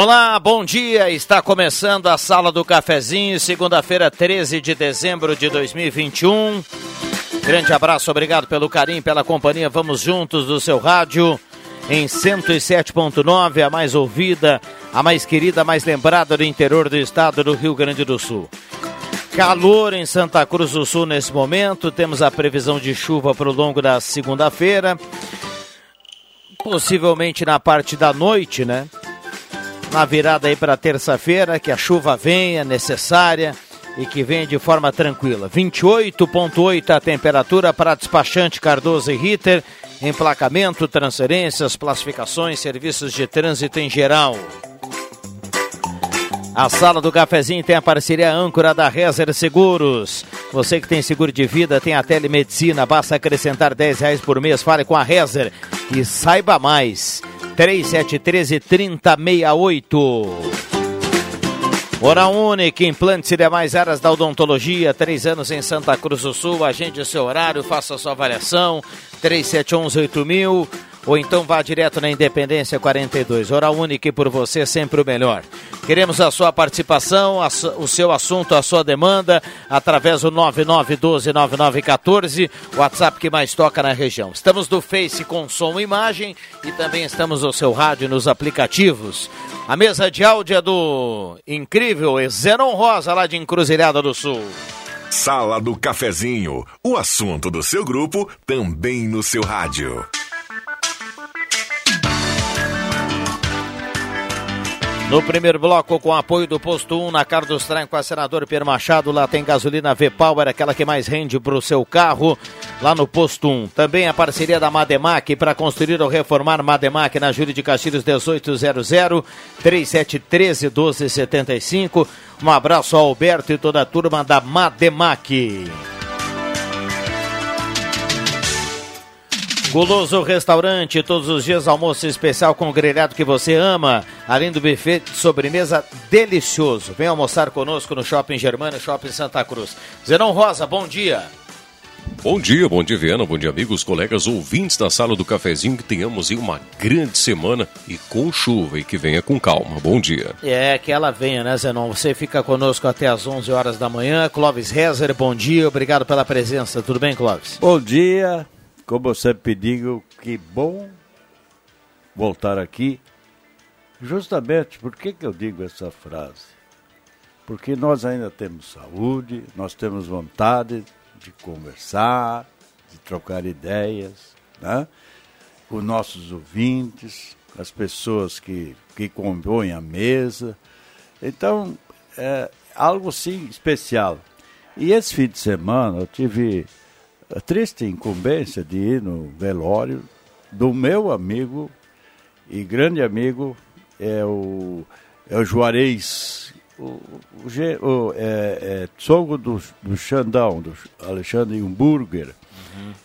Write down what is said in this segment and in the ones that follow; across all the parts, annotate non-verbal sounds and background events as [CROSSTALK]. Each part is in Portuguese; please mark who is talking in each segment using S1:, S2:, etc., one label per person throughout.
S1: Olá, bom dia. Está começando a Sala do Cafezinho, segunda-feira, 13 de dezembro de 2021. Grande abraço, obrigado pelo carinho, pela companhia. Vamos juntos do seu rádio em 107.9, a mais ouvida, a mais querida, a mais lembrada do interior do estado do Rio Grande do Sul. Calor em Santa Cruz do Sul nesse momento, temos a previsão de chuva para o longo da segunda-feira. Possivelmente na parte da noite, né? Na virada aí para terça-feira, que a chuva venha necessária e que venha de forma tranquila. 28,8 a temperatura para despachante Cardoso e Ritter, emplacamento, transferências, classificações, serviços de trânsito em geral. A sala do cafezinho tem a parceria âncora da Rezer Seguros. Você que tem seguro de vida, tem a telemedicina, basta acrescentar 10 reais por mês. Fale com a Rezer e saiba mais. 3713 3068. Hora Única, implantes e demais áreas da odontologia, três anos em Santa Cruz do Sul. Agende o seu horário, faça a sua avaliação. 3711 8000 ou então vá direto na Independência 42. Hora única por você sempre o melhor. Queremos a sua participação, a, o seu assunto, a sua demanda, através do 99129914, WhatsApp que mais toca na região. Estamos do Face com som e imagem e também estamos no seu rádio nos aplicativos. A mesa de áudio é do incrível Zenon Rosa, lá de Encruzilhada do Sul.
S2: Sala do Cafezinho, o assunto do seu grupo também no seu rádio.
S1: No primeiro bloco, com apoio do posto 1 na Carlos Traem com a senador Pierre Machado, lá tem gasolina V-Power, aquela que mais rende para o seu carro, lá no posto 1. Também a parceria da Mademac para construir ou reformar Mademac na Júlia de Castilhos 1800 3713 1275. Um abraço ao Alberto e toda a turma da Mademac. Guloso Restaurante, todos os dias almoço especial com o grelhado que você ama, além do buffet de sobremesa delicioso. Vem almoçar conosco no Shopping Germano, Shopping Santa Cruz. Zenon Rosa, bom dia.
S3: Bom dia, bom dia Viana, bom dia amigos, colegas, ouvintes da sala do cafezinho, que tenhamos aí uma grande semana e com chuva e que venha com calma. Bom dia.
S1: É, que ela venha, né Zenon? Você fica conosco até às 11 horas da manhã. Clóvis Rezer, bom dia, obrigado pela presença. Tudo bem, Clóvis?
S4: Bom dia, como eu sempre digo, que bom voltar aqui. Justamente, por que, que eu digo essa frase? Porque nós ainda temos saúde, nós temos vontade de conversar, de trocar ideias, né? com nossos ouvintes, as pessoas que, que compõem a mesa. Então, é algo sim especial. E esse fim de semana eu tive a triste incumbência de ir no velório do meu amigo e grande amigo é o, é o Juarez, o, o, o é, é sogro do, do Xandão, do Alexandre Humburger.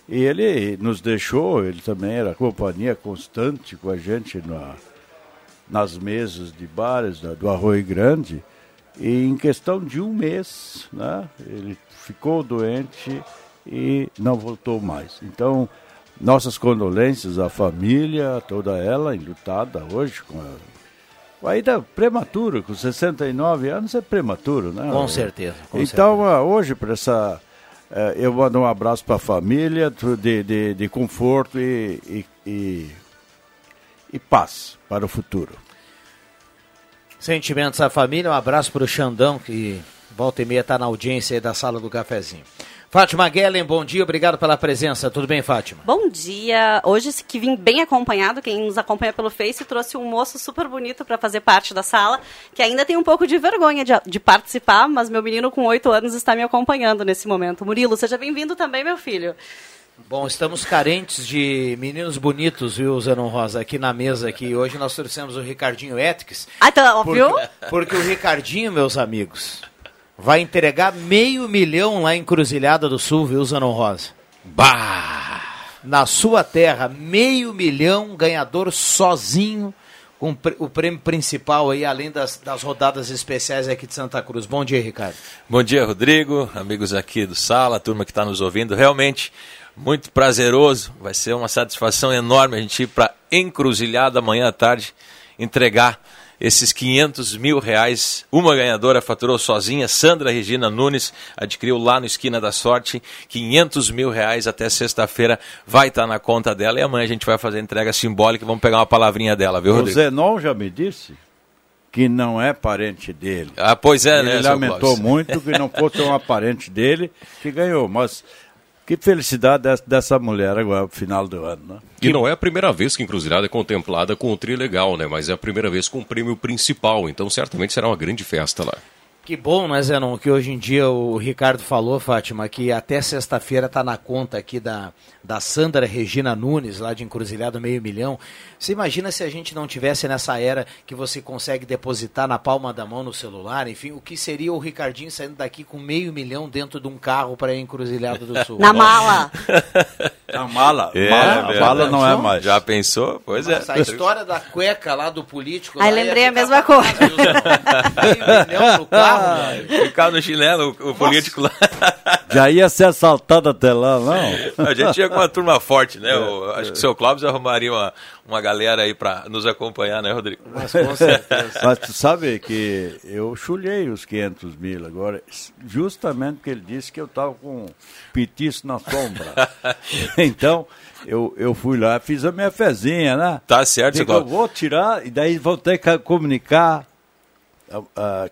S4: E ele nos deixou, ele também era companhia constante com a gente na, nas mesas de bares do Arroio Grande. E em questão de um mês, né, ele ficou doente e não voltou mais. Então, nossas condolências à família, toda ela enlutada hoje com a ainda prematuro, com 69 anos é prematuro, né?
S1: Com certeza. Com
S4: então,
S1: certeza.
S4: hoje, para essa. Eh, eu mando um abraço para a família, de, de, de conforto e, e, e, e paz para o futuro.
S1: Sentimentos à família, um abraço para o Xandão, que volta e meia está na audiência da sala do cafezinho. Fátima Guellen, bom dia, obrigado pela presença. Tudo bem, Fátima?
S5: Bom dia. Hoje que vim bem acompanhado, quem nos acompanha pelo Face trouxe um moço super bonito para fazer parte da sala, que ainda tem um pouco de vergonha de, de participar, mas meu menino com oito anos está me acompanhando nesse momento. Murilo, seja bem-vindo também, meu filho.
S1: Bom, estamos carentes de meninos bonitos, viu, Zenon Rosa, aqui na mesa aqui. Hoje nós trouxemos o Ricardinho Etix.
S5: Ah, então, viu?
S1: Porque, porque o Ricardinho, meus amigos, vai entregar meio milhão lá em Cruzilhada do Sul, viu, Zanon Rosa? Bah! Na sua terra, meio milhão, ganhador sozinho, com o prêmio principal aí, além das, das rodadas especiais aqui de Santa Cruz. Bom dia, Ricardo.
S6: Bom dia, Rodrigo, amigos aqui do Sala, turma que está nos ouvindo. Realmente, muito prazeroso, vai ser uma satisfação enorme a gente ir para Encruzilhada amanhã à tarde, entregar esses 500 mil reais. Uma ganhadora faturou sozinha, Sandra Regina Nunes, adquiriu lá no Esquina da Sorte, 500 mil reais até sexta-feira, vai estar tá na conta dela e amanhã a gente vai fazer a entrega simbólica e vamos pegar uma palavrinha dela, viu, Rodrigo?
S4: O Zenon já me disse que não é parente dele.
S6: Ah, pois é,
S4: Ele
S6: né?
S4: Ele lamentou muito que não fosse uma [LAUGHS] parente dele que ganhou, mas que felicidade dessa mulher agora, no final do ano, né?
S3: E não é a primeira vez que Encruzilhada é contemplada com o tri legal, né? Mas é a primeira vez com o prêmio principal, então certamente será uma grande festa lá.
S1: Que bom, né, Zenon, que hoje em dia o Ricardo falou, Fátima, que até sexta-feira está na conta aqui da, da Sandra Regina Nunes, lá de Encruzilhado Meio Milhão. Você imagina se a gente não tivesse nessa era que você consegue depositar na palma da mão no celular, enfim, o que seria o Ricardinho saindo daqui com meio milhão dentro de um carro para Encruzilhado do Sul?
S5: Na mala. [LAUGHS]
S4: Na mala.
S6: É,
S4: mala,
S6: é
S4: mala não é mais.
S6: Já pensou? Pois é.
S1: A história da cueca lá do político.
S5: Aí lembrei a mesma coisa. [LAUGHS]
S1: Meio milhão no carro, velho.
S6: Ficar no chinelo, o, o político lá. [LAUGHS]
S4: Já ia ser assaltado até lá, não?
S6: A gente ia com uma turma forte, né? [LAUGHS] O- acho que o seu Clóvis arrumaria uma, uma galera aí para nos acompanhar, né, Rodrigo?
S1: Mas com certeza. [LAUGHS]
S4: Mas tu sabe que eu chulhei os 500 mil agora, justamente porque ele disse que eu estava com um petiço na sombra. então, eu, eu fui lá, fiz a minha fezinha, né?
S6: Tá certo, seu
S4: Digo, eu vou tirar, e daí vou ter que comunicar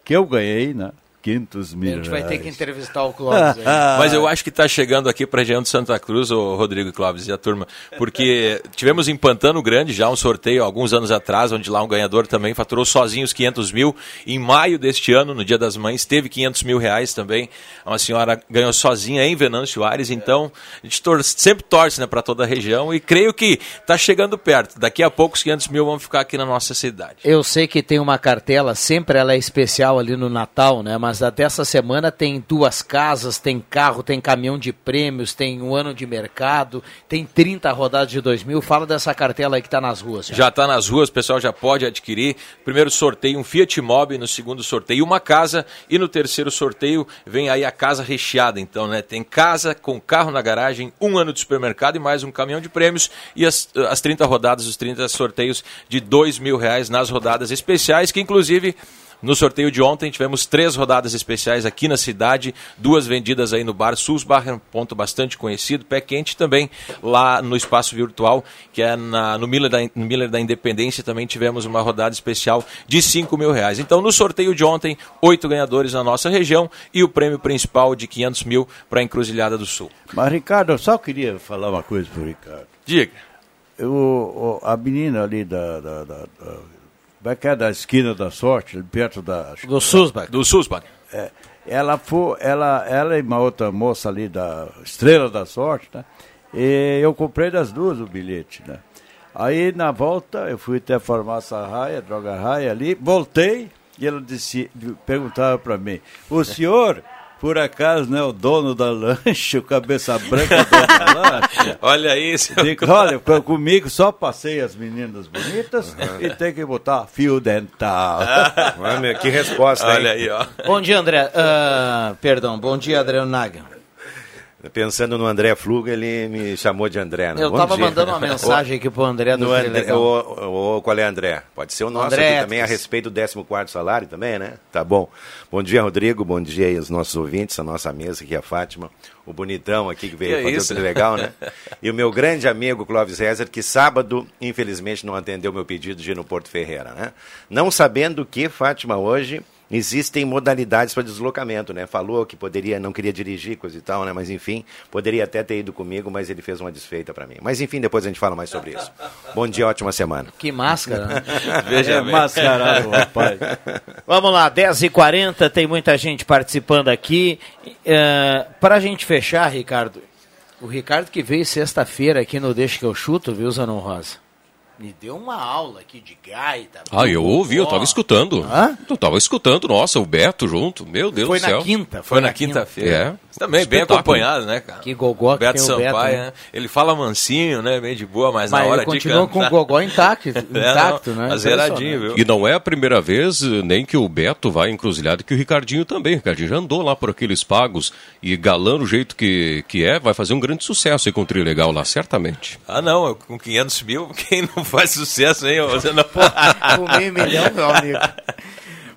S4: que eu ganhei, né? 500
S1: A
S4: mil
S1: gente vai ter que entrevistar o Clóvis [LAUGHS] aí.
S6: Mas eu acho que está chegando aqui para a região de Santa Cruz, o Rodrigo e Clóvis e a turma, porque tivemos em Pantano Grande já um sorteio alguns anos atrás, onde lá um ganhador também faturou sozinho os 500 mil. Em maio deste ano, no Dia das Mães, teve 500 mil reais também. Uma senhora ganhou sozinha em Venâncio Aires, então a gente tor sempre torce né, para toda a região e creio que está chegando perto. Daqui a pouco os 500 mil vão ficar aqui na nossa cidade.
S1: Eu sei que tem uma cartela, sempre ela é especial ali no Natal, né? Mas até essa semana tem duas casas, tem carro, tem caminhão de prêmios, tem um ano de mercado, tem 30 rodadas de 2 mil. Fala dessa cartela aí que tá nas ruas.
S6: Já está nas ruas, o pessoal já pode adquirir. Primeiro sorteio um Fiat Mobi, no segundo sorteio uma casa e no terceiro sorteio vem aí a casa recheada. Então, né, tem casa com carro na garagem, um ano de supermercado e mais um caminhão de prêmios e as, as 30 rodadas, os 30 sorteios de dois mil reais nas rodadas especiais, que inclusive no sorteio de ontem tivemos três rodadas especiais aqui na cidade, duas vendidas aí no bar Sulzbach, um ponto bastante conhecido, pé quente também lá no espaço virtual, que é na, no, Miller da, no Miller da Independência, também tivemos uma rodada especial de 5 mil reais. Então no sorteio de ontem, oito ganhadores na nossa região e o prêmio principal de 500 mil para a Encruzilhada do Sul.
S4: Mas, Ricardo, eu só queria falar uma coisa pro Ricardo.
S6: Diga.
S4: Eu, o- a menina ali da, da, da, da, é que é, da esquina da sorte, perto da.
S1: Do Susbach.
S6: Do Sulzbach.
S4: É, ela, foi, ela, ela e uma outra moça ali da Estrela da Sorte, né? E eu comprei das duas o bilhete, né? Aí na volta eu fui até a farmácia Raia, Droga Raia ali, voltei e ela disse, perguntava para mim, o senhor, por acaso, não é o dono da lanche, o cabeça branca dono da lanche? [LAUGHS]
S6: Olha isso.
S4: Digo, olha, co- comigo só passei as meninas bonitas e tem que botar fio dental. [LAUGHS]
S7: Olha, que resposta, hein?
S6: Olha aí, ó.
S1: Bom dia, André. Ah, perdão, bom dia, Adriano Naga.
S7: Pensando no André Fluga, ele me chamou de André. Né?
S1: Eu
S7: Bom
S1: tava
S7: dia.
S1: mandando uma mensagem aqui pro André do
S7: André, o, o- qual é André? Pode ser o nosso
S1: André
S7: aqui também, a respeito do 14 salário também, né? Tá bom. Bom dia, Rodrigo. Bom dia aí aos nossos ouvintes, a nossa mesa aqui, a Fátima. O bonitão aqui que veio
S6: Que
S7: fazer
S6: isso?
S7: o legal, né? [LAUGHS] E o meu grande amigo Clóvis Rezer, que sábado, infelizmente, não atendeu meu pedido de ir no Porto Ferreira, né? Não sabendo que, Fátima, hoje existem modalidades para deslocamento, né? Falou que poderia, não queria dirigir, coisa e tal, né? Mas enfim, poderia até ter ido comigo, mas ele fez uma desfeita para mim. Mas enfim, depois a gente fala mais sobre isso. Bom dia, ótima semana.
S1: Que máscara, né? [LAUGHS]
S4: Veja é mascarado, [LAUGHS] rapaz.
S1: Vamos lá, 10h40, tem muita gente participando aqui. Uh, para a gente fechar, Ricardo, o Ricardo que veio sexta-feira aqui no Deixa que eu chuto, viu, Zanon Rosa? Me deu uma aula aqui de gaita.
S3: Ah, eu ouvi, eu tava escutando.
S1: Hã?
S3: Eu tava escutando, nossa, o Beto junto, meu Deus
S1: Foi
S3: do céu.
S1: na quinta.
S6: Foi na quinta-feira.
S3: É.
S6: Também bem acompanhado, né, cara?
S1: Que gogó que
S6: Beto
S1: tem o Beto,
S6: Sampaio,
S1: né?
S6: né? Ele fala mansinho, né? Bem de boa, mas, na
S1: Mas
S6: hora
S1: ele
S6: de
S1: continua com o gogó intacto, [LAUGHS]
S6: É,
S1: intacto
S6: não,
S1: né?
S6: tá zeradinho, viu?
S3: E não é a primeira vez eh, nem que o Beto vai encruzilhado, que o Ricardinho também. O Ricardinho já andou lá por aqueles pagos e galando o jeito que, que é, vai fazer um grande sucesso aí com o Trio Legal lá, certamente.
S6: Ah, não, com 500 mil, [LAUGHS] quem não faz sucesso, hein? Você não... [LAUGHS]
S1: Com meio milhão, meu amigo.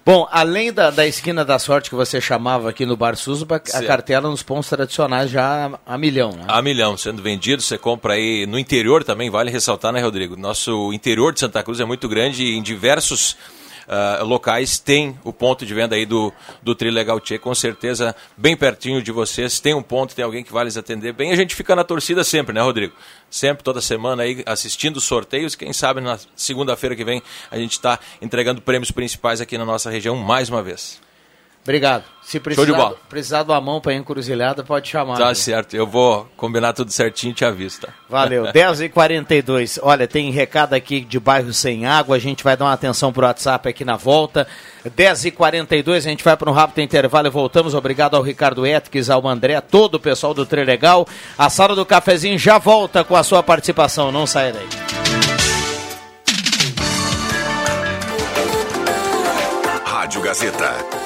S1: Bom, além da, da esquina da sorte que você chamava aqui no Bar Susba, a cartela nos pontos tradicionais já a, a milhão, né?
S6: A milhão sendo vendido, você compra aí no interior também, vale ressaltar, né, Rodrigo? Nosso interior de Santa Cruz é muito grande e em diversos ah, locais tem o ponto de venda aí do, do Trilegal Tchê, com certeza bem pertinho de vocês. Tem um ponto, tem alguém que vai lhes atender bem. A gente fica na torcida sempre, né, Rodrigo? Sempre, toda semana aí assistindo os sorteios. Quem sabe na segunda-feira que vem a gente está entregando prêmios principais aqui na nossa região mais uma vez.
S1: Obrigado. Se
S6: de
S1: precisar,
S6: bola.
S1: precisar de uma mão para encruzilhada, pode chamar.
S6: Tá
S1: viu?
S6: certo, eu vou combinar tudo certinho e te aviso, tá?
S1: Valeu. [LAUGHS] 10h42. Olha, tem recado aqui de bairro sem água. A gente vai dar uma atenção pro WhatsApp aqui na volta. 10h42, a gente vai para um rápido intervalo e voltamos. Obrigado ao Ricardo Etques, ao André, todo o pessoal do Trilegal. A sala do cafezinho já volta com a sua participação. Não saia daí.
S2: Rádio Gazeta,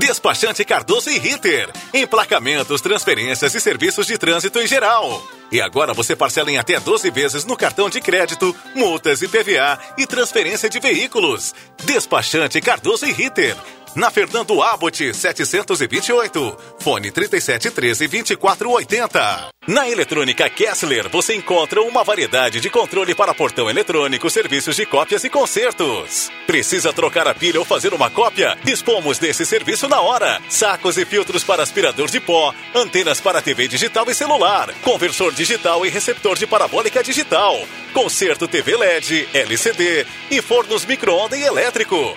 S8: Despachante Cardoso e Ritter. Emplacamentos, transferências e serviços de trânsito em geral. E agora você parcela em até 12 vezes no cartão de crédito, multas e PVA e transferência de veículos. Despachante Cardoso e Ritter. Na Fernando Abbott 728. Fone 3713 2480. Na Eletrônica Kessler você encontra uma variedade de controle para portão eletrônico, serviços de cópias e consertos. Precisa trocar a pilha ou fazer uma cópia? Dispomos desse serviço na hora. Sacos e filtros para aspirador de pó, antenas para TV digital e celular, conversor digital e receptor de parabólica digital, conserto TV LED, LCD e fornos micro-ondas e elétrico.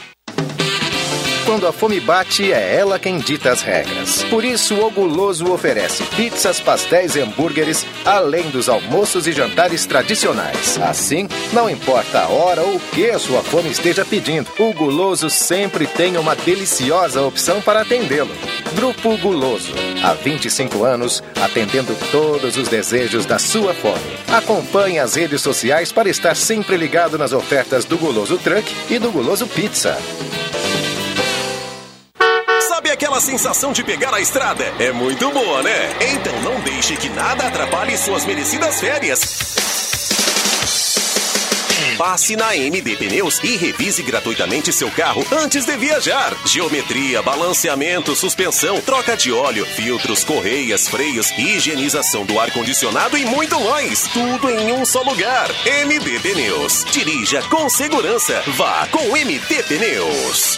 S9: Quando a fome bate, é ela quem dita as regras. Por isso, o Guloso oferece pizzas, pastéis e hambúrgueres, além dos almoços e jantares tradicionais. Assim, não importa a hora ou o que a sua fome esteja pedindo, o Guloso sempre tem uma deliciosa opção para atendê-lo. Grupo Guloso. Há 25 anos, atendendo todos os desejos da sua fome. Acompanhe as redes sociais para estar sempre ligado nas ofertas do Guloso Truck e do Guloso Pizza.
S8: Sabe aquela sensação de pegar a estrada? É muito boa, né? Então não deixe que nada atrapalhe suas merecidas férias. Passe na MD Pneus e revise gratuitamente seu carro antes de viajar. Geometria, balanceamento, suspensão, troca de óleo, filtros, correias, freios, higienização do ar-condicionado e muito mais. Tudo em um só lugar. MD Pneus. Dirija com segurança. Vá com MD Pneus.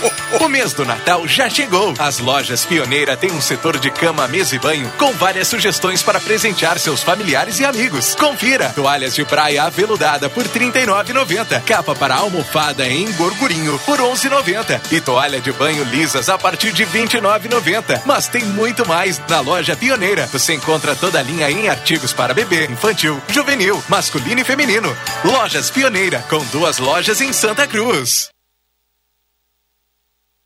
S10: [LAUGHS]
S11: O mês do Natal já chegou. As lojas Pioneira têm um setor de cama, mesa e banho com várias sugestões para presentear seus familiares e amigos. Confira: toalhas de praia aveludada por R$ 39,90, capa para almofada em gorgurinho por R$ 11,90 e toalha de banho lisas a partir de R$ 29,90. Mas tem muito mais na loja Pioneira. Você encontra toda a linha em artigos para bebê, infantil, juvenil, masculino e feminino. Lojas Pioneira, com duas lojas em Santa Cruz.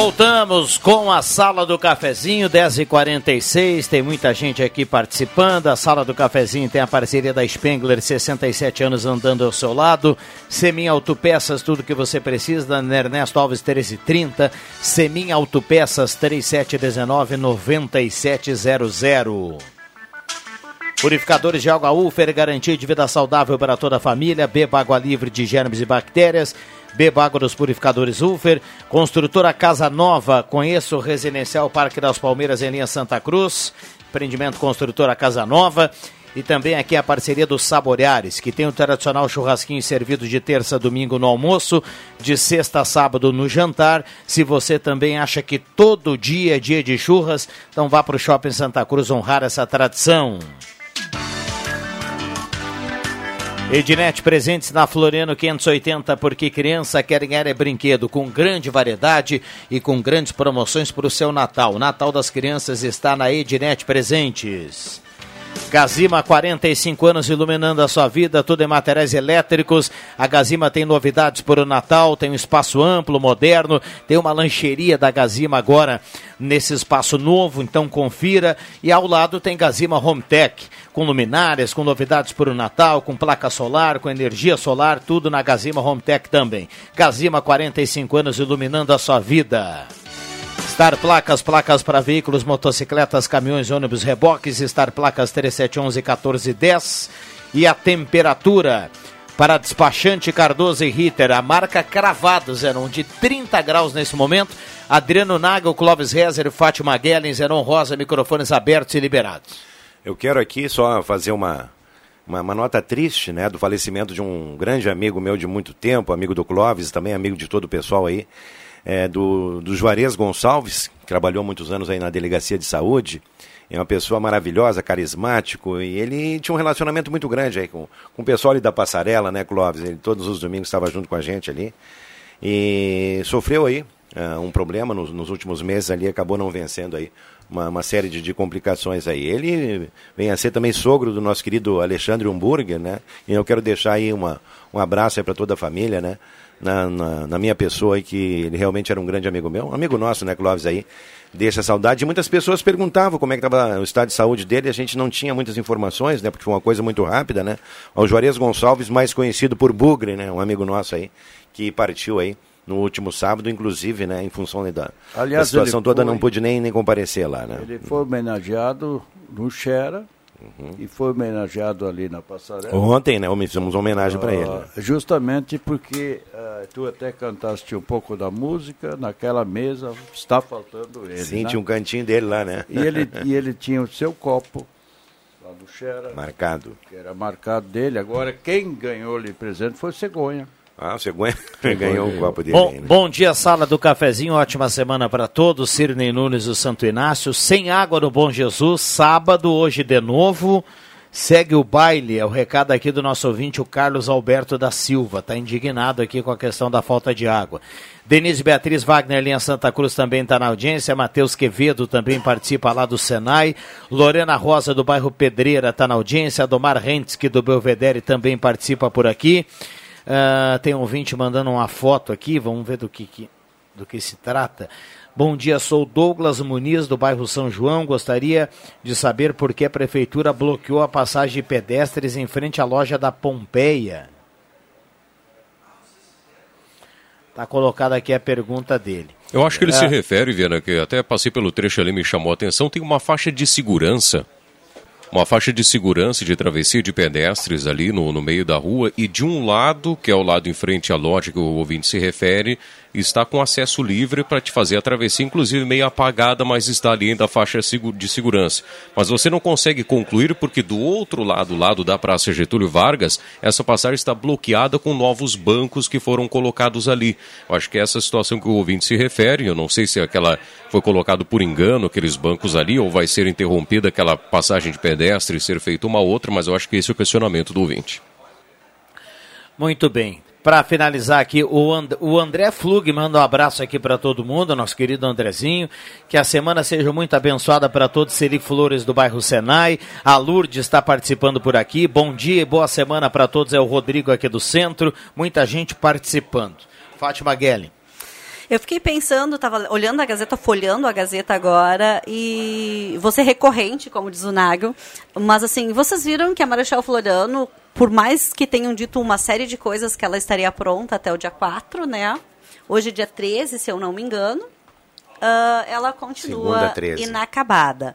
S1: Voltamos com a Sala do Cafezinho, 10h46. Tem muita gente aqui participando. A Sala do Cafezinho tem a parceria da Spengler, 67 anos andando ao seu lado. Semin Autopeças, tudo que você precisa. Ernesto Alves 1330. Semin Autopeças 3719-9700. Purificadores de água Ufer, garantia de vida saudável para toda a família. Beba água livre de germes e bactérias. Beba água dos purificadores Ufer. Construtora Casa Nova. Conheça o Residencial Parque das Palmeiras em linha Santa Cruz. Empreendimento Construtora Casa Nova. E também aqui a parceria dos Saboreares, que tem o tradicional churrasquinho servido de terça a domingo no almoço, de sexta a sábado no jantar. Se você também acha que todo dia é dia de churras, então vá para o Shopping Santa Cruz honrar essa tradição. Ednet presentes na Floriano 580, porque criança quer ganhar é brinquedo com grande variedade e com grandes promoções para o seu Natal. O Natal das crianças está na Ednet Presentes. Gazima, 45 anos iluminando a sua vida, tudo em materiais elétricos. A Gazima tem novidades para o Natal, tem um espaço amplo, moderno, tem uma lancheria da Gazima agora nesse espaço novo, então confira. E ao lado tem Gazima Home Tech, com luminárias, com novidades para o Natal, com placa solar, com energia solar, tudo na Gazima Home Tech também. Gazima, 45 anos iluminando a sua vida. Star Placas, placas para veículos, motocicletas, caminhões, ônibus, reboques, Star Placas 3711 1410. E a temperatura para despachante Cardoso e Ritter, a marca Cravados, eram de 30 graus nesse momento. Adriano Nagel, Clóvis Rezer, Fátima Guellen, Zeron Rosa, microfones abertos e liberados.
S7: Eu quero aqui só fazer uma, uma, uma, nota triste, né, do falecimento de um grande amigo meu de muito tempo, amigo do Clóvis, também amigo de todo o pessoal aí, é, do, do Juarez Gonçalves, que trabalhou muitos anos aí na Delegacia de Saúde. É uma pessoa maravilhosa, carismático, e ele tinha um relacionamento muito grande aí com, com o pessoal ali da Passarela, né, Clóvis? Ele todos os domingos estava junto com a gente ali. E sofreu aí uh, um problema nos, nos, últimos meses ali, acabou não vencendo aí uma, uma série de, de, complicações aí. Ele vem a ser também sogro do nosso querido Alexandre Humburger, né? E eu quero deixar aí uma, um abraço para toda a família, né? Na, na, na, minha pessoa aí, que ele realmente era um grande amigo meu, um amigo nosso, né, Clóvis, aí, deixa saudade. E muitas pessoas perguntavam como é que estava o estado de saúde dele, a gente não tinha muitas informações, né, porque foi uma coisa muito rápida, né. O Juarez Gonçalves, mais conhecido por Bugre, né, um amigo nosso aí, que partiu aí no último sábado, inclusive, né, em função da, Aliás, da situação toda, foi, não pude nem, nem comparecer lá, né.
S4: Ele foi homenageado no Xera, Uhum. E foi homenageado ali na passarela.
S7: Ontem, né? Fizemos uma homenagem para ele.
S4: Justamente porque uh, tu até cantaste um pouco da música, naquela mesa está faltando ele.
S7: Sim,
S4: né?
S7: tinha um cantinho dele lá, né?
S4: E ele, e ele tinha o seu copo lá do Xera.
S7: Marcado.
S4: Que era marcado dele. Agora, quem ganhou-lhe presente foi Cegonha.
S7: Ah, você ganha- [LAUGHS] ganhou um copo dele
S1: Bom,
S7: né?
S1: bom dia, sala do cafezinho, ótima semana para todos. Cirnei Nunes do Santo Inácio, sem água no Bom Jesus, sábado, hoje de novo. Segue o baile, é o recado aqui do nosso ouvinte, o Carlos Alberto da Silva. Está indignado aqui com a questão da falta de água. Denise Beatriz Wagner, linha Santa Cruz, também está na audiência. Matheus Quevedo também participa lá do Senai. Lorena Rosa, do bairro Pedreira, está na audiência. Domar Rentzke, do Belvedere, também participa por aqui. Ah, tem um ouvinte mandando uma foto aqui, vamos ver do que, que- do que se trata. Bom dia, sou Douglas Muniz, do bairro São João. Gostaria de saber por que a prefeitura bloqueou a passagem de pedestres em frente à loja da Pompeia. Está colocada aqui a pergunta dele.
S3: Eu acho que ele
S1: Ah,
S3: se refere, Viana, que até passei pelo trecho ali, me chamou a atenção, tem uma faixa de segurança. Uma faixa de segurança de travessia de pedestres ali no, no meio da rua e de um lado, que é o lado em frente à loja que o ouvinte se refere, está com acesso livre para te fazer a travessia, inclusive meio apagada, mas está ali ainda a faixa de segurança. Mas você não consegue concluir porque do outro lado, lado da Praça Getúlio Vargas, essa passagem está bloqueada com novos bancos que foram colocados ali. Eu acho que é essa situação que o ouvinte se refere, eu não sei se aquela foi colocado por engano, aqueles bancos ali, ou vai ser interrompida aquela passagem de pedestre e ser feita uma outra, mas eu acho que esse é o questionamento do ouvinte.
S1: Muito bem. Para finalizar aqui, o, And- o André Flug manda um abraço aqui para todo mundo, nosso querido Andrezinho. Que a semana seja muito abençoada para todos. Seri Flores do bairro Senai. A Lourdes está participando por aqui. Bom dia e boa semana para todos. É o Rodrigo aqui do centro. Muita gente participando. Fátima Guelli.
S5: Eu fiquei pensando, estava olhando a Gazeta, folhando a Gazeta agora, e você recorrente, como diz o Nagel, mas assim, vocês viram que a Marechal Floriano, por mais que tenham dito uma série de coisas que ela estaria pronta até o dia 4, né? Hoje é dia 13, se eu não me engano, ah, ela continua
S7: Segunda, 13.
S5: inacabada.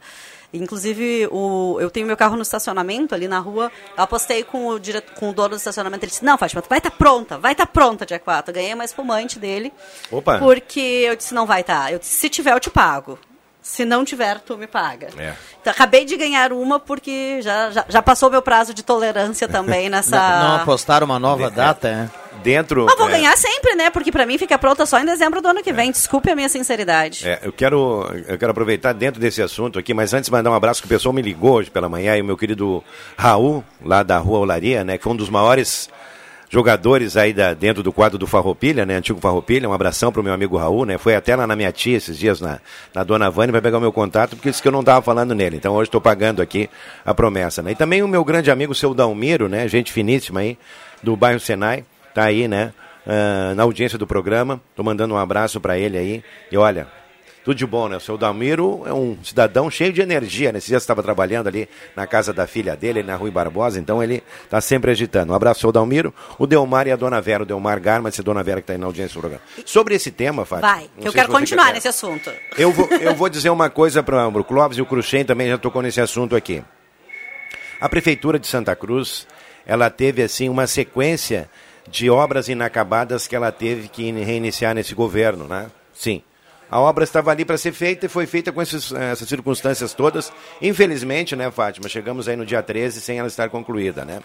S5: Inclusive, o, eu tenho meu carro no estacionamento ali na rua. Eu apostei com o, dire- com o dono do estacionamento. Ele disse: Não, Fátima, vai estar pronta, vai estar pronta dia 4. Eu ganhei uma espumante dele.
S7: Opa.
S5: Porque eu disse: Não vai estar. Eu disse: Se tiver, eu te pago. Se não tiver, tu me paga.
S7: É.
S5: Então, acabei de ganhar uma porque já, já, já passou meu prazo de tolerância também [LAUGHS] nessa.
S1: Não, não apostaram uma nova data, é?
S7: Dentro.
S5: Mas vou
S7: é,
S5: ganhar sempre, né? Porque pra mim fica pronta só em dezembro do ano que vem. Desculpe a minha sinceridade.
S7: É, eu quero, eu quero aproveitar dentro desse assunto aqui, mas antes mandar um abraço que o pessoal me ligou hoje pela manhã e o meu querido Raul, lá da Rua Olaria, né, que foi um dos maiores jogadores aí da, dentro do quadro do Farroupilha, né, antigo Farroupilha, um abração pro meu amigo Raul, né, foi até lá na minha tia esses dias, na, na Dona Vânia, vai pegar o meu contato, porque disse que eu não estava falando nele, então hoje estou pagando aqui a promessa, né, e também o meu grande amigo, seu Dalmiro, né, gente finíssima aí, do bairro Senai, tá aí, né, ah, na audiência do programa, tô mandando um abraço para ele aí, e olha, tudo de bom, né? O seu Dalmiro é um cidadão cheio de energia, né? Esse dia estava trabalhando ali na casa da filha dele, na Rui Barbosa, então ele está sempre agitando. Um abraço, seu Dalmiro, o Delmar e a Dona Vera, o Delmar Garmas e a Dona Vera que está aí na audiência do programa. Sobre esse tema, Fátima.
S5: Vai, eu quero continuar
S7: quer-
S5: nesse assunto.
S7: eu vou, eu vou dizer uma coisa para o Clóvis e o Cruxem também já tocou nesse assunto aqui. A Prefeitura de Santa Cruz, ela teve assim uma sequência de obras inacabadas que ela teve que reiniciar nesse governo, né? Sim. A obra estava ali para ser feita e foi feita com esses, eh, essas circunstâncias todas. Infelizmente, né, Fátima, chegamos aí no dia 13 sem ela estar concluída, né?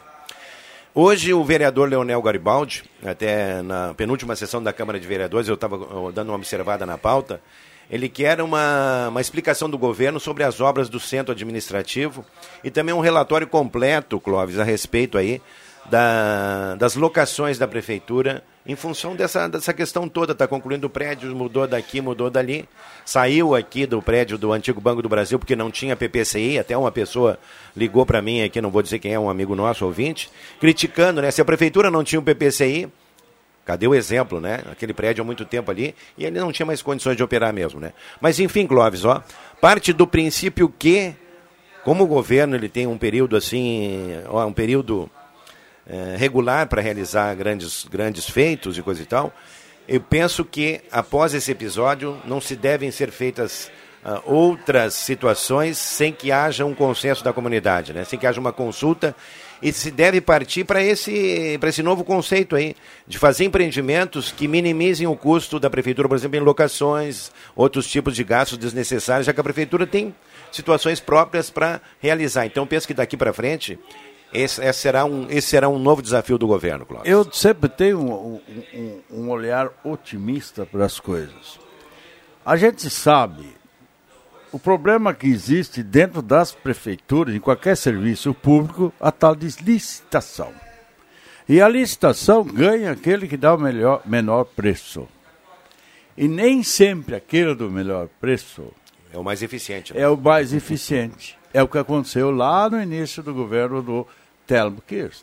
S7: Hoje, o vereador Leonel Garibaldi, até na penúltima sessão da Câmara de Vereadores, eu estava dando uma observada na pauta, ele quer uma, uma explicação do governo sobre as obras do centro administrativo e também um relatório completo, Clóvis, a respeito aí da, das locações da prefeitura em função dessa, dessa questão toda. Está concluindo o prédio, mudou daqui, mudou dali. Saiu aqui do prédio do antigo Banco do Brasil porque não tinha PPCI. Até uma pessoa ligou para mim aqui, não vou dizer quem é, um amigo nosso, ouvinte, criticando, né? Se a prefeitura não tinha o PPCI, Cadê o exemplo, né? Aquele prédio há muito tempo ali e ele não tinha mais condições de operar mesmo, né? Mas enfim, Clóvis, ó, parte do princípio que, como o governo ele tem um período assim, ó, um período eh, regular para realizar grandes, grandes feitos e coisa e tal, eu penso que após esse episódio não se devem ser feitas ah, outras situações sem que haja um consenso da comunidade, né? sem que haja uma consulta e se deve partir para esse, esse novo conceito aí, de fazer empreendimentos que minimizem o custo da prefeitura, por exemplo, em locações, outros tipos de gastos desnecessários, já que a prefeitura tem situações próprias para realizar. Então, penso que daqui para frente Esse, esse será um, esse será um novo desafio do governo, Cláudio.
S4: Eu sempre tenho um, um, um olhar otimista para as coisas. A gente sabe o problema que existe dentro das prefeituras, em qualquer serviço público, a tal de licitação. E a licitação ganha aquele que dá o melhor, menor preço. E nem sempre aquele do melhor preço
S7: É o mais eficiente. né?
S4: é o mais eficiente. É o que aconteceu lá no início do governo do Telmo Kirst.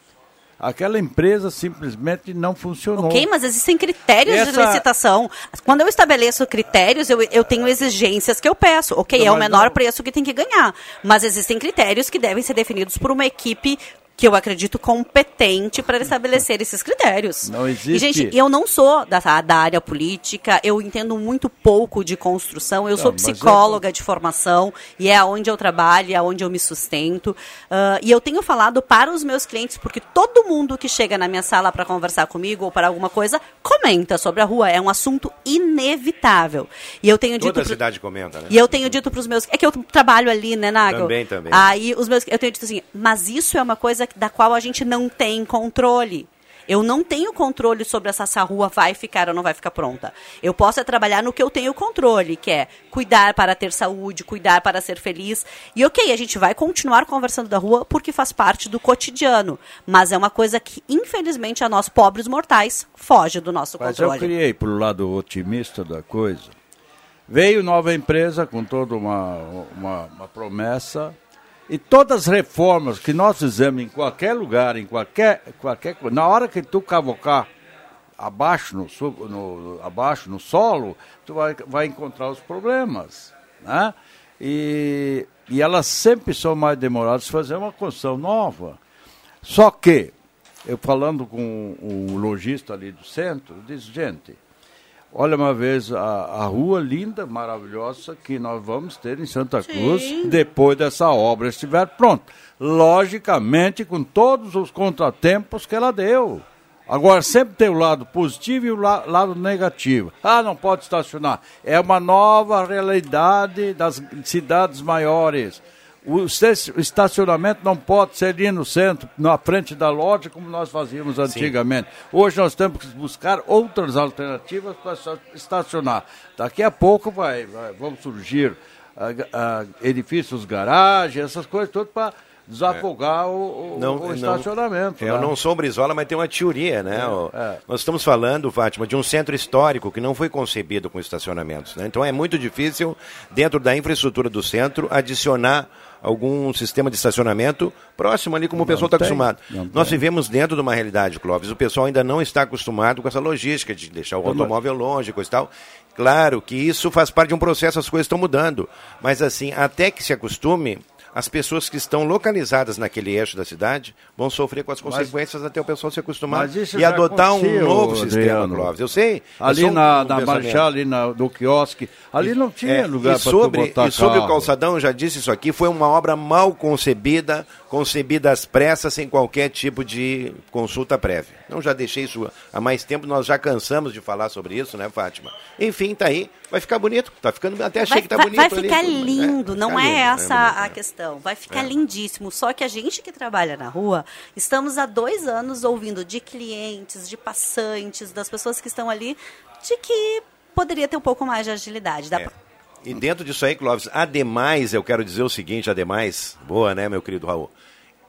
S4: Aquela empresa simplesmente não funcionou.
S5: Ok, mas existem critérios de
S4: Essa-
S5: licitação. Quando eu estabeleço critérios, eu, eu tenho exigências que eu peço. Ok,
S4: Não,
S5: é o menor
S4: não-
S5: preço que tem que ganhar. Mas existem critérios que devem ser definidos por uma equipe que eu acredito competente para estabelecer esses critérios.
S4: Não
S5: E,
S4: existe-
S5: gente, eu não sou da, da área política, eu entendo muito pouco de construção, eu sou
S4: mas é-
S5: psicóloga de formação e é onde eu trabalho, é onde eu me sustento. Ah, e eu tenho falado para os meus clientes, porque todo mundo que chega na minha sala para conversar comigo ou para alguma coisa, comenta sobre a rua. É um assunto inevitável. E eu tenho dito.
S7: Toda a
S5: pro-
S7: cidade comenta, né?
S5: e eu tenho dito para os meus. É que eu trabalho ali, né, Nagel?
S7: Também, também.
S5: Aí os meus. Eu tenho dito assim, mas isso é uma coisa da qual a gente não tem controle. Eu não tenho controle sobre se essa rua vai ficar ou não vai ficar pronta. Eu posso é trabalhar no que eu tenho controle, que é cuidar para ter saúde, cuidar para ser feliz. E ok, a gente vai continuar conversando da rua porque faz parte do cotidiano. Mas é uma coisa que, infelizmente, a nós pobres mortais foge do nosso
S4: Mas eu
S5: controle.
S4: criei para o lado otimista da coisa. Veio nova empresa com toda uma, uma, uma promessa. E todas as reformas que nós fizemos em qualquer lugar, em qualquer, qualquer na hora que tu cavocar abaixo no, no, abaixo no solo, tu vai, vai encontrar os problemas. Né? E, e elas sempre são mais demoradas de fazer uma construção nova. Só que, eu falando com o lojista ali do centro, disse, gente, olha uma vez a, a rua linda, maravilhosa que nós vamos ter em Santa Cruz depois dessa obra estiver pronta. Logicamente, com todos os contratempos que ela deu. Agora, sempre tem o lado positivo e o la- lado negativo. Ah, não pode estacionar. É uma nova realidade das cidades maiores. O estacionamento não pode ser ali no centro, na frente da loja, como nós fazíamos antigamente. Hoje nós temos que buscar outras alternativas para esta- estacionar. Daqui a pouco vai, vai- vão surgir ah, ah, edifícios, garagens, essas coisas todas para desafogar o, o- o estacionamento.
S7: Eu
S4: né?
S7: não sou Brizola, mas tem uma teoria, né?
S4: É,
S7: O-
S4: é.
S7: Nós estamos falando, Fátima, de um centro histórico que não foi concebido com estacionamentos. Né? Então é muito difícil, dentro da infraestrutura do centro, adicionar algum sistema de estacionamento próximo ali como o pessoal está acostumado.
S4: não
S7: Nós
S4: tem.
S7: vivemos dentro de uma realidade, Clóvis. O pessoal ainda não está acostumado com essa logística de deixar o automóvel longe, coisa e tal. Claro que isso faz parte de um processo, as coisas estão mudando. Mas assim, até que se acostume, as pessoas que estão localizadas naquele eixo da cidade vão sofrer com as
S4: Mas-
S7: consequências até o pessoal se acostumar
S4: Mas
S7: e adotar um novo sistema. Clóvis. Eu sei. eu
S4: Ali
S7: um-
S4: na,
S7: um
S4: na. Marchal, ali na, no quiosque, ali não tinha
S7: É,
S4: lugar
S7: e
S4: para botar
S7: e sobre o
S4: carro.
S7: calçadão, eu já disse isso aqui, foi uma obra mal concebida, concebida às pressas, sem qualquer tipo de consulta prévia. Então já deixei isso há mais tempo, nós já cansamos de falar sobre isso, né, Fátima? Enfim, tá aí, vai ficar bonito, tá ficando, até achei
S5: Vai,
S7: que tá
S5: vai-
S7: bonito
S5: vai
S7: ali,
S5: ficar
S7: tudo, mas,
S5: lindo,
S7: vai
S5: não
S7: ficar
S5: é
S7: lindo,
S5: essa a
S7: é.
S5: questão. Vai ficar
S7: É.
S5: lindíssimo. Só que a gente que trabalha na rua, estamos há dois anos ouvindo de clientes, de passantes, das pessoas que estão ali, de que poderia ter um pouco mais de agilidade. Dá
S7: É.
S5: pra-
S7: E dentro disso aí, Clóvis, ademais, eu quero dizer o seguinte, ademais, boa, né, meu querido Raul?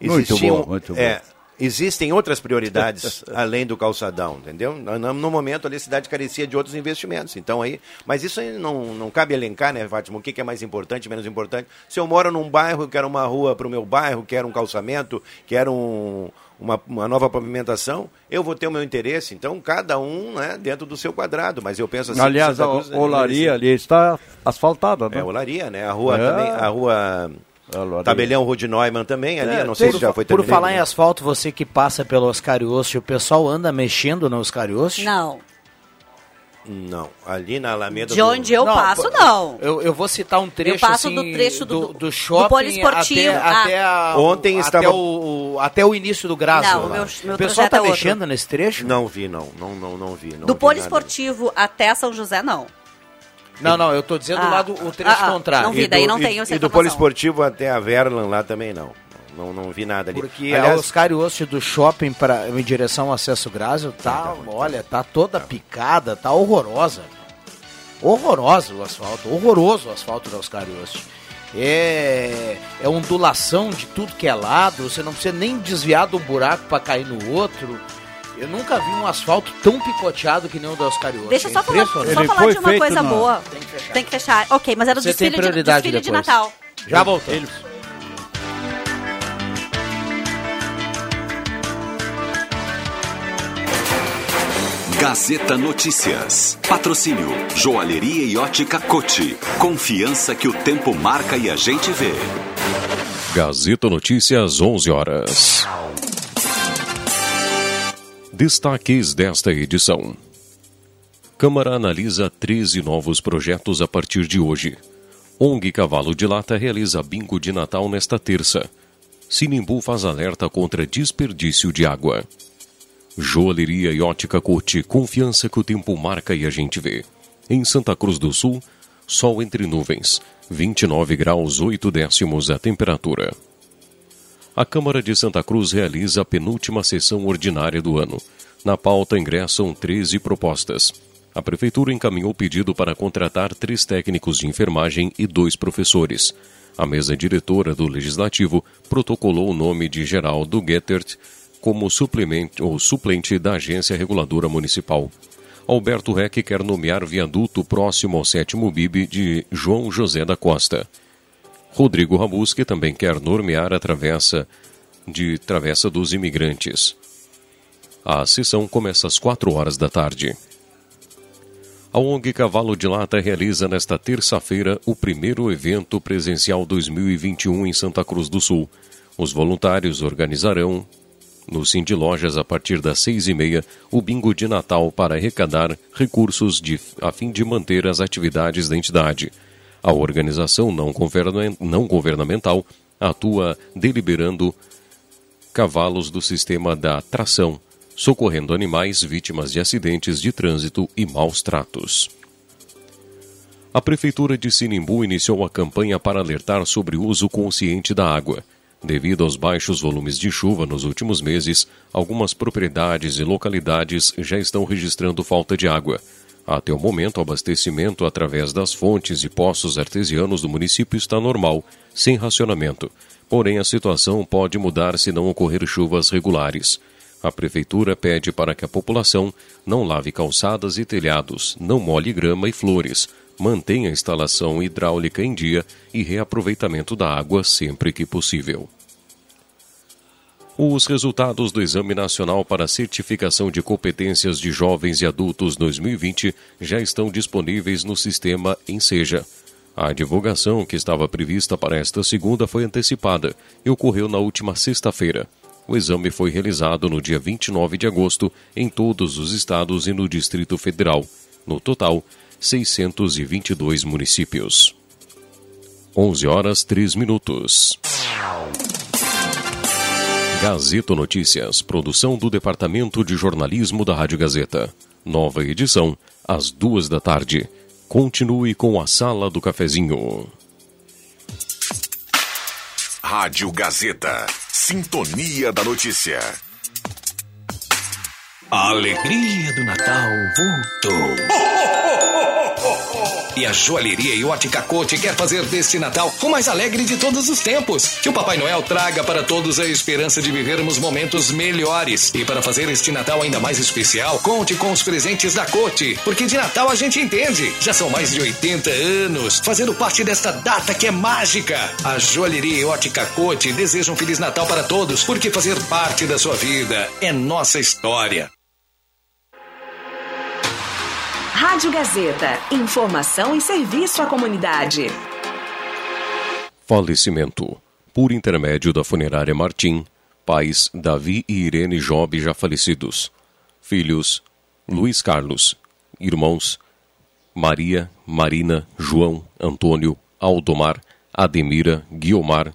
S4: Muito boa, muito boa.
S7: é, existem outras prioridades [LAUGHS] além do calçadão, entendeu? No, momento ali a cidade carecia de outros investimentos, então aí, mas isso aí não, não cabe elencar, né, Fátima, o que, que é mais importante, menos importante. Se eu moro num bairro, quero uma rua para o meu bairro, quero um calçamento, quero um, uma, uma nova pavimentação, eu vou ter o meu interesse, então cada um, né, dentro do seu quadrado, mas eu penso assim...
S4: Aliás, a
S7: é
S4: olaria ali está asfaltada, né?
S7: é, olaria, né? A rua
S4: É.
S7: também, a rua Tabelião Rudi Neumann também, ali,
S1: É,
S7: eu não sei
S1: por
S7: se já foi
S1: Por
S7: terminado,
S1: falar em asfalto, você que passa pelo Oscar Ioste, o pessoal anda mexendo no Oscar Ioste?
S5: Não.
S7: Não, ali na Alameda
S5: De onde eu passo,
S1: pô,
S5: não.
S1: Eu, eu vou citar um trecho
S5: passo
S1: assim,
S5: do trecho do-
S1: do,
S5: do-
S1: do shopping
S5: do poliesportivo.
S1: até,
S5: Ah.
S1: até a-
S7: Ontem
S1: até
S7: estava-
S1: o, o- até o início do Graça.
S5: Não,
S1: lá.
S5: meu- meu
S1: o pessoal tá
S5: é outro.
S1: mexendo nesse trecho?
S7: Não vi, não, não, não, não vi. Não
S5: Do
S7: vi
S5: poliesportivo até São José, não.
S1: Não, não, eu tô dizendo
S5: Ah.
S1: do lado o trecho
S5: Ah, ah,
S1: contrário.
S5: não vi,
S7: E
S5: daí
S7: do-
S5: não
S7: e-
S5: tenho essa
S7: E do poliesportivo até a Verlan lá também não. não, não vi nada ali.
S1: Porque a Oscar Oste do shopping pra, em direção ao acesso Grásio tá, olha, tá toda picada, tá horrorosa. Horrorosa o asfalto, horroroso o asfalto da Oscar Oste. É, é ondulação de tudo que é lado, você não precisa nem desviar de um buraco para cair no outro. Eu nunca vi um asfalto tão picoteado que nem o da Oscar Oste.
S5: Deixa eu só falar, só falar de uma coisa boa.
S1: Tem que fechar.
S5: Tem que fechar. Ok, mas era o
S1: Você tem
S5: desfile, de,
S1: prioridade
S5: desfile de
S1: depois.
S5: Natal.
S1: Já voltamos.
S12: Gazeta Notícias. Patrocínio Joalheria e Ótica Cote. Confiança que o tempo marca e a gente vê.
S3: Gazeta Notícias, 11 horas. Destaques desta edição. Câmara analisa 13 novos projetos a partir de hoje. ONG Cavalo de Lata realiza bingo de Natal nesta terça. Sinimbu faz alerta contra desperdício de água. Joalheria e ótica Cote, confiança que o tempo marca e a gente vê. Em Santa Cruz do Sul, sol entre nuvens, 29 graus 8 décimos a temperatura. A Câmara de Santa Cruz realiza a penúltima sessão ordinária do ano. Na pauta ingressam 13 propostas. A Prefeitura encaminhou pedido para contratar três técnicos de enfermagem e dois professores. A mesa diretora do Legislativo protocolou o nome de Geraldo Gettert como suplemento ou suplente da Agência Reguladora Municipal. Alberto Reck quer nomear viaduto próximo ao sétimo BIB de João José da Costa. Rodrigo Rabusque também quer normear a travessa de Travessa dos Imigrantes. A sessão começa às 4 horas da tarde. A ONG Cavalo de Lata realiza nesta terça-feira o primeiro evento presencial 2021 em Santa Cruz do Sul. Os voluntários organizarão no Cindy Lojas a partir das seis e meia o bingo de Natal para arrecadar recursos de, a fim de manter as atividades da entidade. A organização não, governa, não governamental atua deliberando cavalos do sistema da tração, socorrendo animais vítimas de acidentes de trânsito e maus tratos. A Prefeitura de Sinimbu iniciou a campanha para alertar sobre o uso consciente da água. Devido aos baixos volumes de chuva nos últimos meses, algumas propriedades e localidades já estão registrando falta de água. Até o momento, o abastecimento através das fontes e poços artesianos do município está normal, sem racionamento. Porém, a situação pode mudar se não ocorrer chuvas regulares. A Prefeitura pede para que a população não lave calçadas e telhados, não molhe grama e flores, mantenha a instalação hidráulica em dia e reaproveitamento da água sempre que possível. Os resultados do Exame Nacional para Certificação de Competências de Jovens e Adultos 2020 já estão disponíveis no sistema Enseja. A divulgação, que estava prevista para esta segunda, foi antecipada e ocorreu na última sexta-feira. O exame foi realizado no dia 29 de agosto em todos os estados e no Distrito Federal. No total, 622 municípios. 11 horas 3 minutos. Gazeta Notícias, produção do Departamento de Jornalismo da Rádio Gazeta. Nova edição, às duas da tarde. Continue com a Sala do Cafezinho.
S2: Rádio Gazeta. Sintonia da Notícia.
S13: A alegria do Natal voltou. E a joalheria e ótica Cote quer fazer deste Natal o mais alegre de todos os tempos. Que o Papai Noel traga para todos a esperança de vivermos momentos melhores. E para fazer este Natal ainda mais especial, conte com os presentes da Cote. Porque de Natal a gente entende. Já são mais de 80 anos fazendo parte desta data que é mágica. A joalheria e ótica Cote desejam um Feliz Natal para todos, porque fazer parte da sua vida é nossa história.
S14: Rádio Gazeta. Informação e serviço à comunidade.
S3: Falecimento. Por intermédio da funerária Martim, pais Davi e Irene Job já falecidos. Filhos Luiz Carlos. Irmãos Maria, Marina, João, Antônio, Aldomar, Ademira, Guiomar,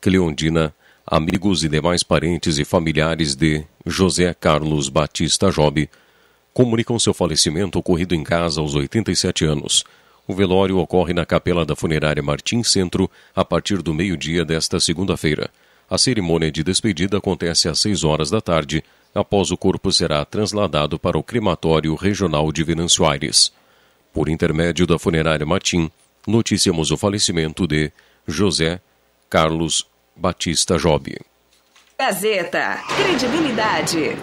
S3: Cleondina, amigos e demais parentes e familiares de José Carlos Batista Job comunicam seu falecimento ocorrido em casa aos 87 anos. O velório ocorre na capela da funerária Martim Centro a partir do meio-dia desta segunda-feira. A cerimônia de despedida acontece às 6 horas da tarde. Após o corpo será trasladado para o crematório regional de Venâncio Aires. Por intermédio da funerária Matim, noticiamos o falecimento de José Carlos Batista Job.
S14: Gazeta. Credibilidade.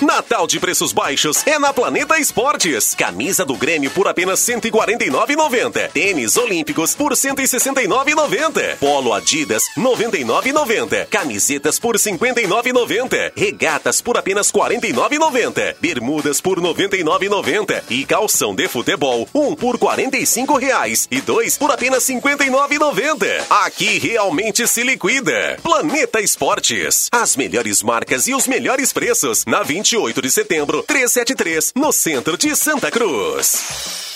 S15: Natal de preços baixos é na Planeta Esportes. Camisa do Grêmio por apenas R$ 149,90. Tênis Olímpicos por R$ 169,90. Polo Adidas R$ 99,90. Camisetas por R$ 59,90. Regatas por apenas R$ 49,90. Bermudas por R$ 99,90. E calção de futebol, um por 45 reais e dois por apenas R$ 59,90. Aqui realmente se liquida. Planeta Esportes. As melhores marcas e os melhores preços. Na 28 de setembro, 373, no centro de Santa Cruz.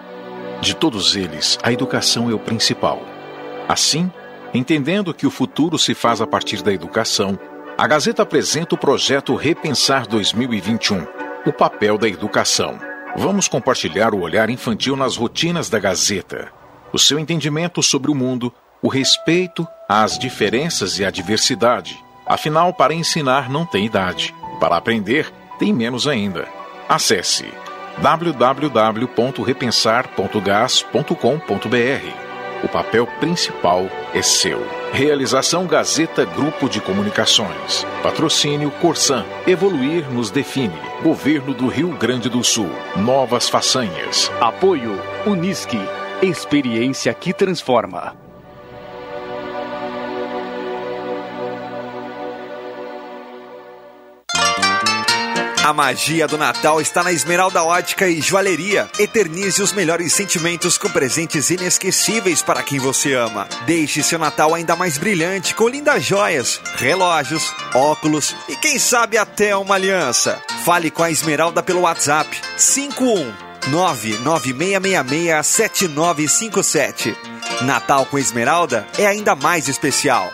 S16: De todos eles, a educação é o principal. Assim, entendendo que o futuro se faz a partir da educação, a Gazeta apresenta o projeto Repensar 2021 o papel da educação. Vamos compartilhar o olhar infantil nas rotinas da Gazeta, o seu entendimento sobre o mundo, o respeito às diferenças e à diversidade. Afinal, para ensinar não tem idade, para aprender tem menos ainda. Acesse www.repensar.gas.com.br. O papel principal é seu. Realização Gazeta Grupo de Comunicações. Patrocínio Corsan. Evoluir nos define. Governo do Rio Grande do Sul. Novas façanhas.
S17: Apoio Unisque. Experiência que transforma.
S18: A magia do Natal está na Esmeralda Ótica e Joalheria. Eternize os melhores sentimentos com presentes inesquecíveis para quem você ama. Deixe seu Natal ainda mais brilhante com lindas joias, relógios, óculos e quem sabe até uma aliança. Fale com a Esmeralda pelo WhatsApp 51 996667957. Natal com Esmeralda é ainda mais especial.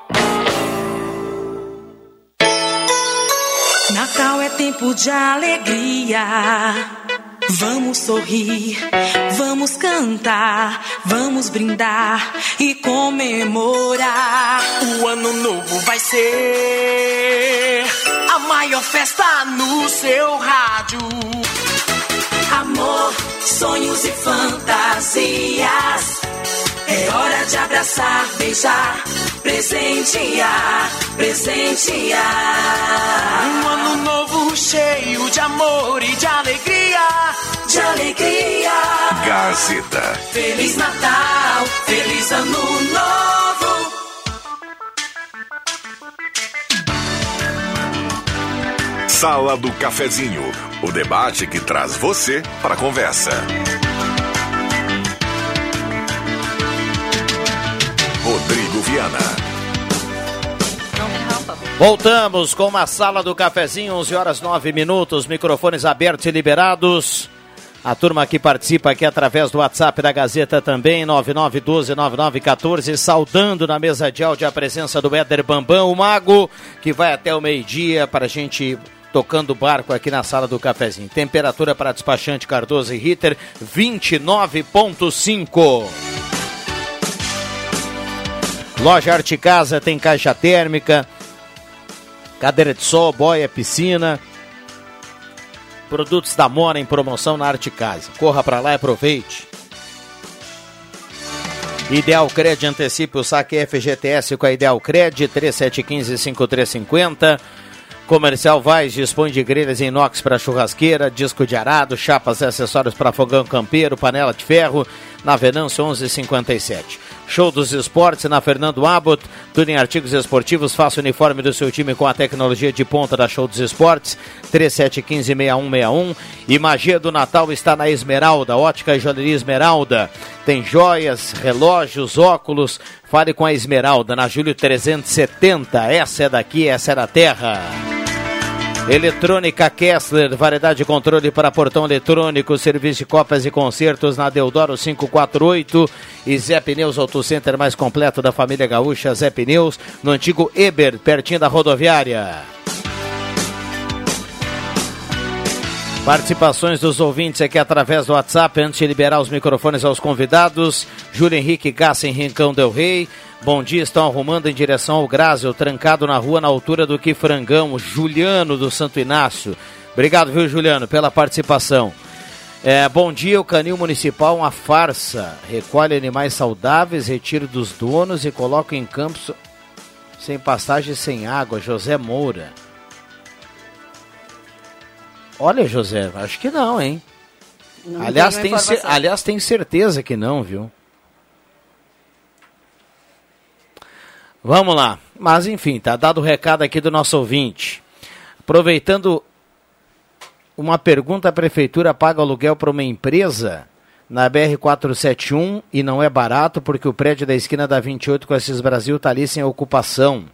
S19: Natal é tempo de alegria. Vamos sorrir, vamos cantar, vamos brindar e comemorar. O ano novo vai ser a maior festa no seu rádio. Amor, sonhos e fantasias. É hora de abraçar, beijar, presentear, presentear.
S20: Um ano novo cheio de amor e de alegria.
S19: De alegria.
S2: Gazeta.
S19: Feliz Natal, feliz Ano Novo.
S2: Sala do Cafezinho, o debate que traz você para a conversa. Rodrigo Viana.
S1: Voltamos com uma sala do cafezinho, 11 horas 9 minutos, microfones abertos e liberados. A turma que participa aqui através do WhatsApp da Gazeta também, 9912-9914, saudando na mesa de áudio a presença do Éder Bambam, o mago, que vai até o meio-dia para a gente tocando barco aqui na sala do cafezinho. Temperatura para despachante Cardoso e Ritter, 29,5. Loja Arte Casa tem caixa térmica, cadeira de sol, boia, piscina. Produtos da Mora em promoção na Arte Casa. Corra para lá e aproveite. Ideal Cred antecipe o saque FGTS com a Ideal Cred 3715-5350. Comercial Vaz dispõe de grelhas em inox para churrasqueira, disco de arado, chapas e acessórios para fogão campeiro, panela de ferro, na Venâncio 1157. Show dos Esportes na Fernando Abbott, tudo em artigos esportivos, faça o uniforme do seu time com a tecnologia de ponta da Show dos Esportes, 3715-6161. E Magia do Natal está na Esmeralda, Ótica e Joalheria Esmeralda. Tem joias, relógios, óculos. Fale com a Esmeralda na Júlio 370. Essa é daqui, essa é da terra. Eletrônica Kessler, variedade de controle para portão eletrônico, serviço de cópias e concertos na Deodoro 548 e Zé Pneus Auto Center mais completo da família gaúcha Zé Pneus, no antigo Eber, pertinho da rodoviária. Participações dos ouvintes aqui através do WhatsApp, antes de liberar os microfones aos convidados. Júlio Henrique Gassen, Rincão Del Rei. Bom dia, estão arrumando em direção ao Grásio, trancado na rua na altura do que Frangão, Juliano do Santo Inácio. Obrigado, viu, Juliano, pela participação. É, bom dia, o Canil Municipal, uma farsa. Recolhe animais saudáveis, retira dos donos e coloca em campos sem passagem sem água. José Moura. Olha, José, acho que não, hein?
S5: Não
S1: aliás,
S5: tenho
S1: tem aliás, tem certeza que não, viu? Vamos lá. Mas enfim, tá dado o recado aqui do nosso ouvinte. Aproveitando uma pergunta, a prefeitura paga aluguel para uma empresa na BR 471 e não é barato porque o prédio da esquina da 28 com esses Brasil está ali sem ocupação.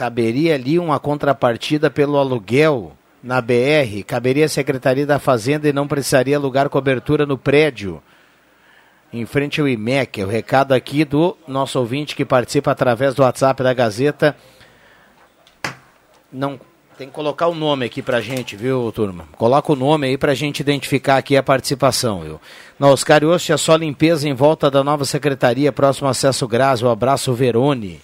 S1: Caberia ali uma contrapartida pelo aluguel na BR, caberia a Secretaria da Fazenda e não precisaria alugar cobertura no prédio. Em frente ao IMEC, o recado aqui do nosso ouvinte que participa através do WhatsApp da Gazeta. Não tem que colocar o nome aqui pra gente, viu, turma? Coloca o nome aí pra gente identificar aqui a participação, viu? Na Oscar Oste é só limpeza em volta da nova secretaria, próximo acesso Graz, o abraço Verone.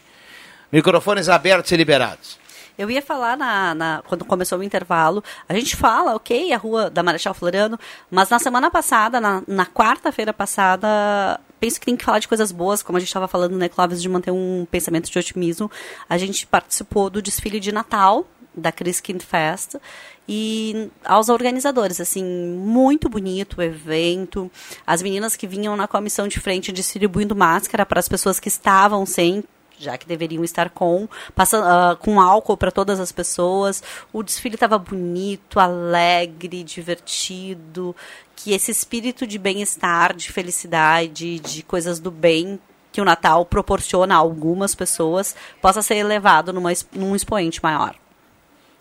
S1: Microfones abertos e liberados.
S5: Eu ia falar na, na- quando começou o intervalo, a gente fala, ok, a rua da Marechal Floriano, mas na semana passada, na, na quarta-feira passada, penso que tem que falar de coisas boas, como a gente estava falando, né, Clóvis, de manter um pensamento de otimismo. A gente participou do desfile de Natal da Chris Kind Fest e aos organizadores, assim, muito bonito o evento. As meninas que vinham na comissão de frente distribuindo máscara para as pessoas que estavam sem, já que deveriam estar com, ah, com álcool para todas as pessoas. O desfile estava bonito, alegre, divertido, que esse espírito de bem-estar, de felicidade, de coisas do bem que o Natal proporciona a algumas pessoas possa ser elevado numa, num expoente maior.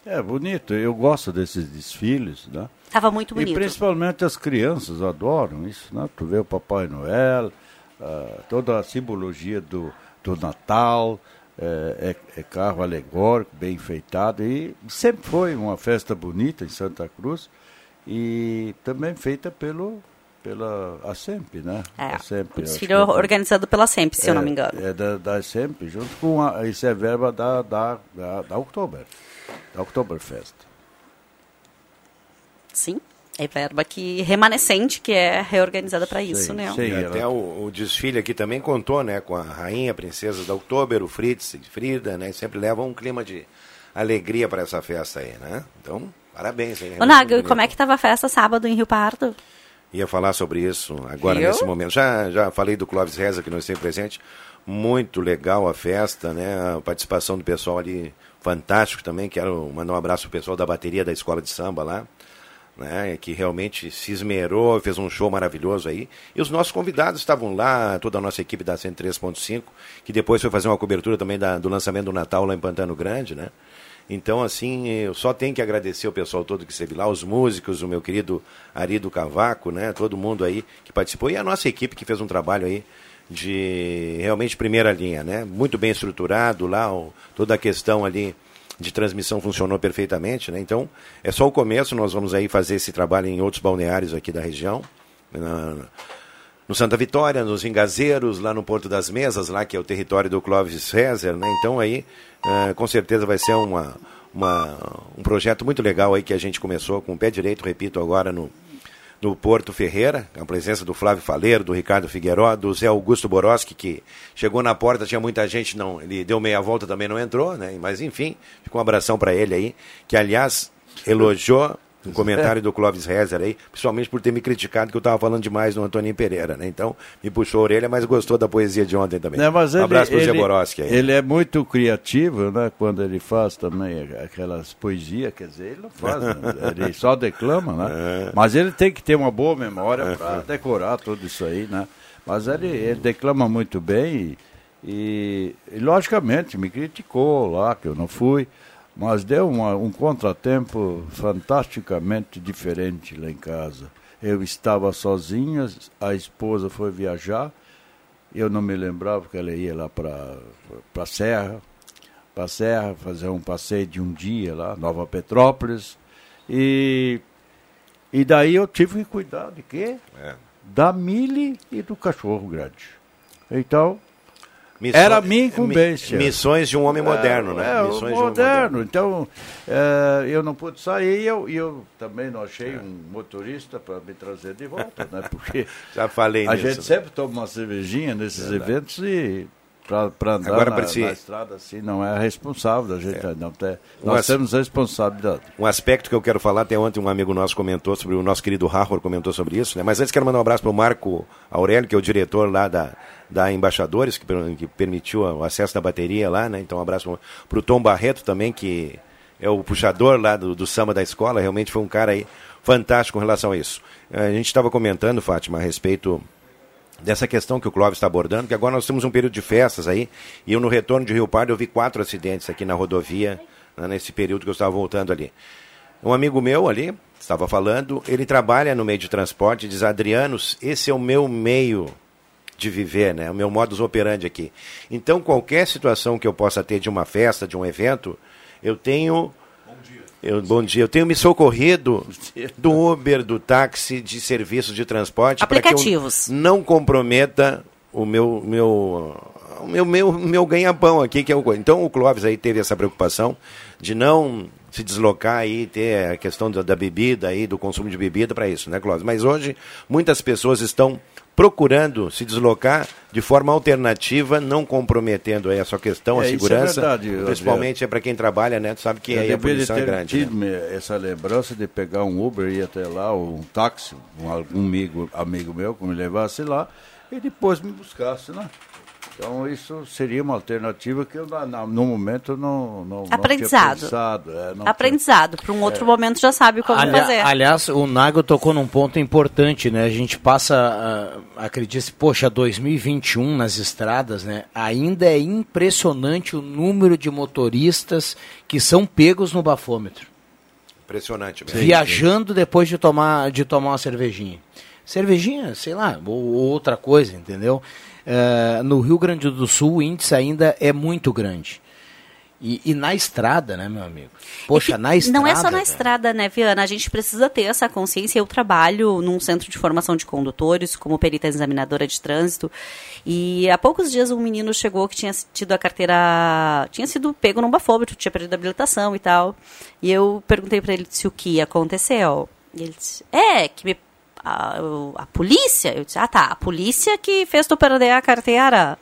S4: É bonito, eu gosto desses desfiles, né?
S5: Tava muito
S4: E
S5: bonito.
S4: principalmente as crianças adoram isso, né? Tu vê o Papai Noel, ah, toda a simbologia do, do Natal, é, é- é carro alegórico, bem enfeitado, e sempre foi uma festa bonita em Santa Cruz, e também feita pelo, pela ASEMP, né?
S5: É,
S4: ASEMP,
S5: o
S4: acho
S5: desfile
S4: que é-
S5: organizado pela SEMP, se eu não
S4: é,
S5: me engano.
S4: É da, da ASEMP, junto com a, isso é verba da, da, da, da Oktober, da Oktoberfest.
S5: Sim, é verba que remanescente que é reorganizada para isso, né?
S7: E até o, o desfile aqui também contou, né, com a rainha, a princesa da Oktober, o Fritz e Frida, né, sempre levam um clima de alegria para essa festa aí, né? Então, parabéns, hein?
S5: Ô, Naga, como é que tava a festa sábado em Rio Pardo?
S7: Ia falar sobre isso agora nesse momento. Já, já falei do Clóvis Reza, que não esteve presente. Muito legal a festa, né? A participação do pessoal ali, fantástico também. Quero mandar um abraço pro pessoal da bateria da escola de samba lá, né? Que realmente se esmerou, fez um show maravilhoso aí. E os nossos convidados estavam lá, toda a nossa equipe da 103.5, que depois foi fazer uma cobertura também da- do lançamento do Natal lá em Pantano Grande, né? Então, assim, eu só tenho que agradecer o pessoal todo que esteve lá, os músicos, o meu querido Arido Cavaco, né? Todo mundo aí que participou e a nossa equipe que fez um trabalho aí de realmente primeira linha, né? Muito bem estruturado lá, o- toda a questão ali de transmissão funcionou perfeitamente, né? Então, é só o começo, nós vamos aí fazer esse trabalho em outros balneários aqui da região, na- no Santa Vitória, nos Engazeiros, lá no Porto das Mesas, lá que é o território do Clóvis Rezer, né? Então aí, eh, com certeza vai ser uma, uma- um projeto muito legal aí que a gente começou com o pé direito, repito agora, no, no Porto Ferreira, a presença do Flávio Faleiro, do Ricardo Figueiró, do Zé Augusto Boroski, que chegou na porta, tinha muita gente, não, ele deu meia volta, também não entrou, né? Mas enfim, fica um abração para ele aí, que aliás elogiou um comentário do Clóvis Rezer aí, principalmente por ter me criticado que eu estava falando demais do Antoninho Pereira, né? Então, me puxou a orelha, mas gostou da poesia de ontem também.
S4: Mas
S7: um abraço pro Zé
S4: ele-
S7: Boroski aí.
S4: Ele é muito criativo, né? Quando ele faz também aquelas poesias, quer dizer, ele não faz, né? [LAUGHS] ele só declama, né? Mas ele tem que ter uma boa memória para decorar tudo isso aí, né? Mas ele, ele declama muito bem e, e, e, logicamente me criticou lá que eu não fui, mas deu uma- um contratempo fantasticamente diferente lá em casa. Eu estava sozinho, a esposa foi viajar, eu não me lembrava que ela ia lá para a Serra, para a Serra, fazer um passeio de um dia lá, Nova Petrópolis. E, e daí eu tive que cuidar de quê?
S7: É.
S4: Da Mili e do cachorro grande. Então,
S7: Missões-
S4: era a minha incumbência.
S7: mi- missões de um homem moderno, né?
S4: É,
S7: Missões de um
S4: moderno. Então, é, eu não pude sair e eu, eu também não achei um motorista para me trazer de volta, né? [LAUGHS] Porque
S7: Já falei
S4: a
S7: nisso,
S4: gente
S7: né?
S4: sempre toma uma cervejinha nesses eventos e para andar
S7: Agora,
S4: na,
S7: si-
S4: na estrada assim não é responsável, a gente não tem.
S7: Um
S4: Nós
S7: as-
S4: temos responsabilidade.
S7: Um aspecto que eu quero falar, até ontem um amigo nosso comentou sobre, o nosso querido Harvard comentou sobre isso, né? Mas antes quero mandar um abraço para o Marco Aurélio, que é o diretor lá da, da Embaixadores, que, que permitiu o acesso da bateria lá, né? Então um abraço para o Tom Barreto também, que é o puxador lá do, do samba da escola, realmente foi um cara aí fantástico com relação a isso. Eh, A gente estava comentando, Fátima, a respeito dessa questão que o Clóvis está abordando, que agora nós temos um período de festas aí, e eu no retorno de Rio Pardo eu vi quatro acidentes aqui na rodovia, né, nesse período que eu estava voltando ali. Um amigo meu ali, estava falando, ele trabalha no meio de transporte, diz, Adrianos, esse é o meu meio de viver, né, o meu modus operandi aqui. Então, qualquer situação que eu possa ter de uma festa, de um evento, eu tenho... Eu, bom dia. Eu tenho me socorrido do Uber, do táxi, de serviços de transporte. para que eu
S5: Aplicativos.
S7: não comprometa o meu, meu, o meu, meu, meu ganha-pão aqui, que é o. Então o Clóvis aí teve essa preocupação de não se deslocar aí, ter a questão da, da bebida aí, do consumo de bebida para isso, né, Clóvis? Mas hoje muitas pessoas estão procurando se deslocar de forma alternativa, não comprometendo aí a sua questão, a
S4: É, isso é
S7: segurança.
S4: verdade,
S7: principalmente é para quem trabalha, né? Tu sabe que
S4: eu
S7: aí a poluição é grande. né?
S4: tido me- essa lembrança de pegar um Uber e ir até lá, ou um táxi, um, algum amigo, amigo meu que me levasse lá e depois me buscasse, né? Então isso seria uma alternativa que eu na- na- no momento não, não, não
S5: Aprendizado.
S4: tinha pensado. é, não
S5: Aprendizado. Para um outro momento já sabe como
S1: Ali-
S5: fazer.
S1: Aliás, o Nago tocou num ponto importante, né? A gente passa, acredite, poxa, 2021 nas estradas, né? Ainda é impressionante o número de motoristas que são pegos no bafômetro,
S7: Impressionante mesmo.
S1: viajando depois de tomar, de tomar uma cervejinha. Cervejinha, sei lá, ou, ou outra coisa, entendeu? Eh, no Rio Grande do Sul o índice ainda é muito grande. E, e na estrada, né, meu amigo? Poxa, na estrada.
S5: Não é só na
S1: velho.
S5: estrada, né, Viana? A gente precisa ter essa consciência. Eu trabalho num centro de formação de condutores, como perita examinadora de trânsito. E há poucos dias um menino chegou que tinha tido a carteira. tinha sido pego num bafômetro, tinha perdido a habilitação e tal. E eu perguntei para ele se o que aconteceu. E ele disse: É, que me- a, a polícia. Eu disse: Ah, tá, a polícia que fez tu perder a carteira.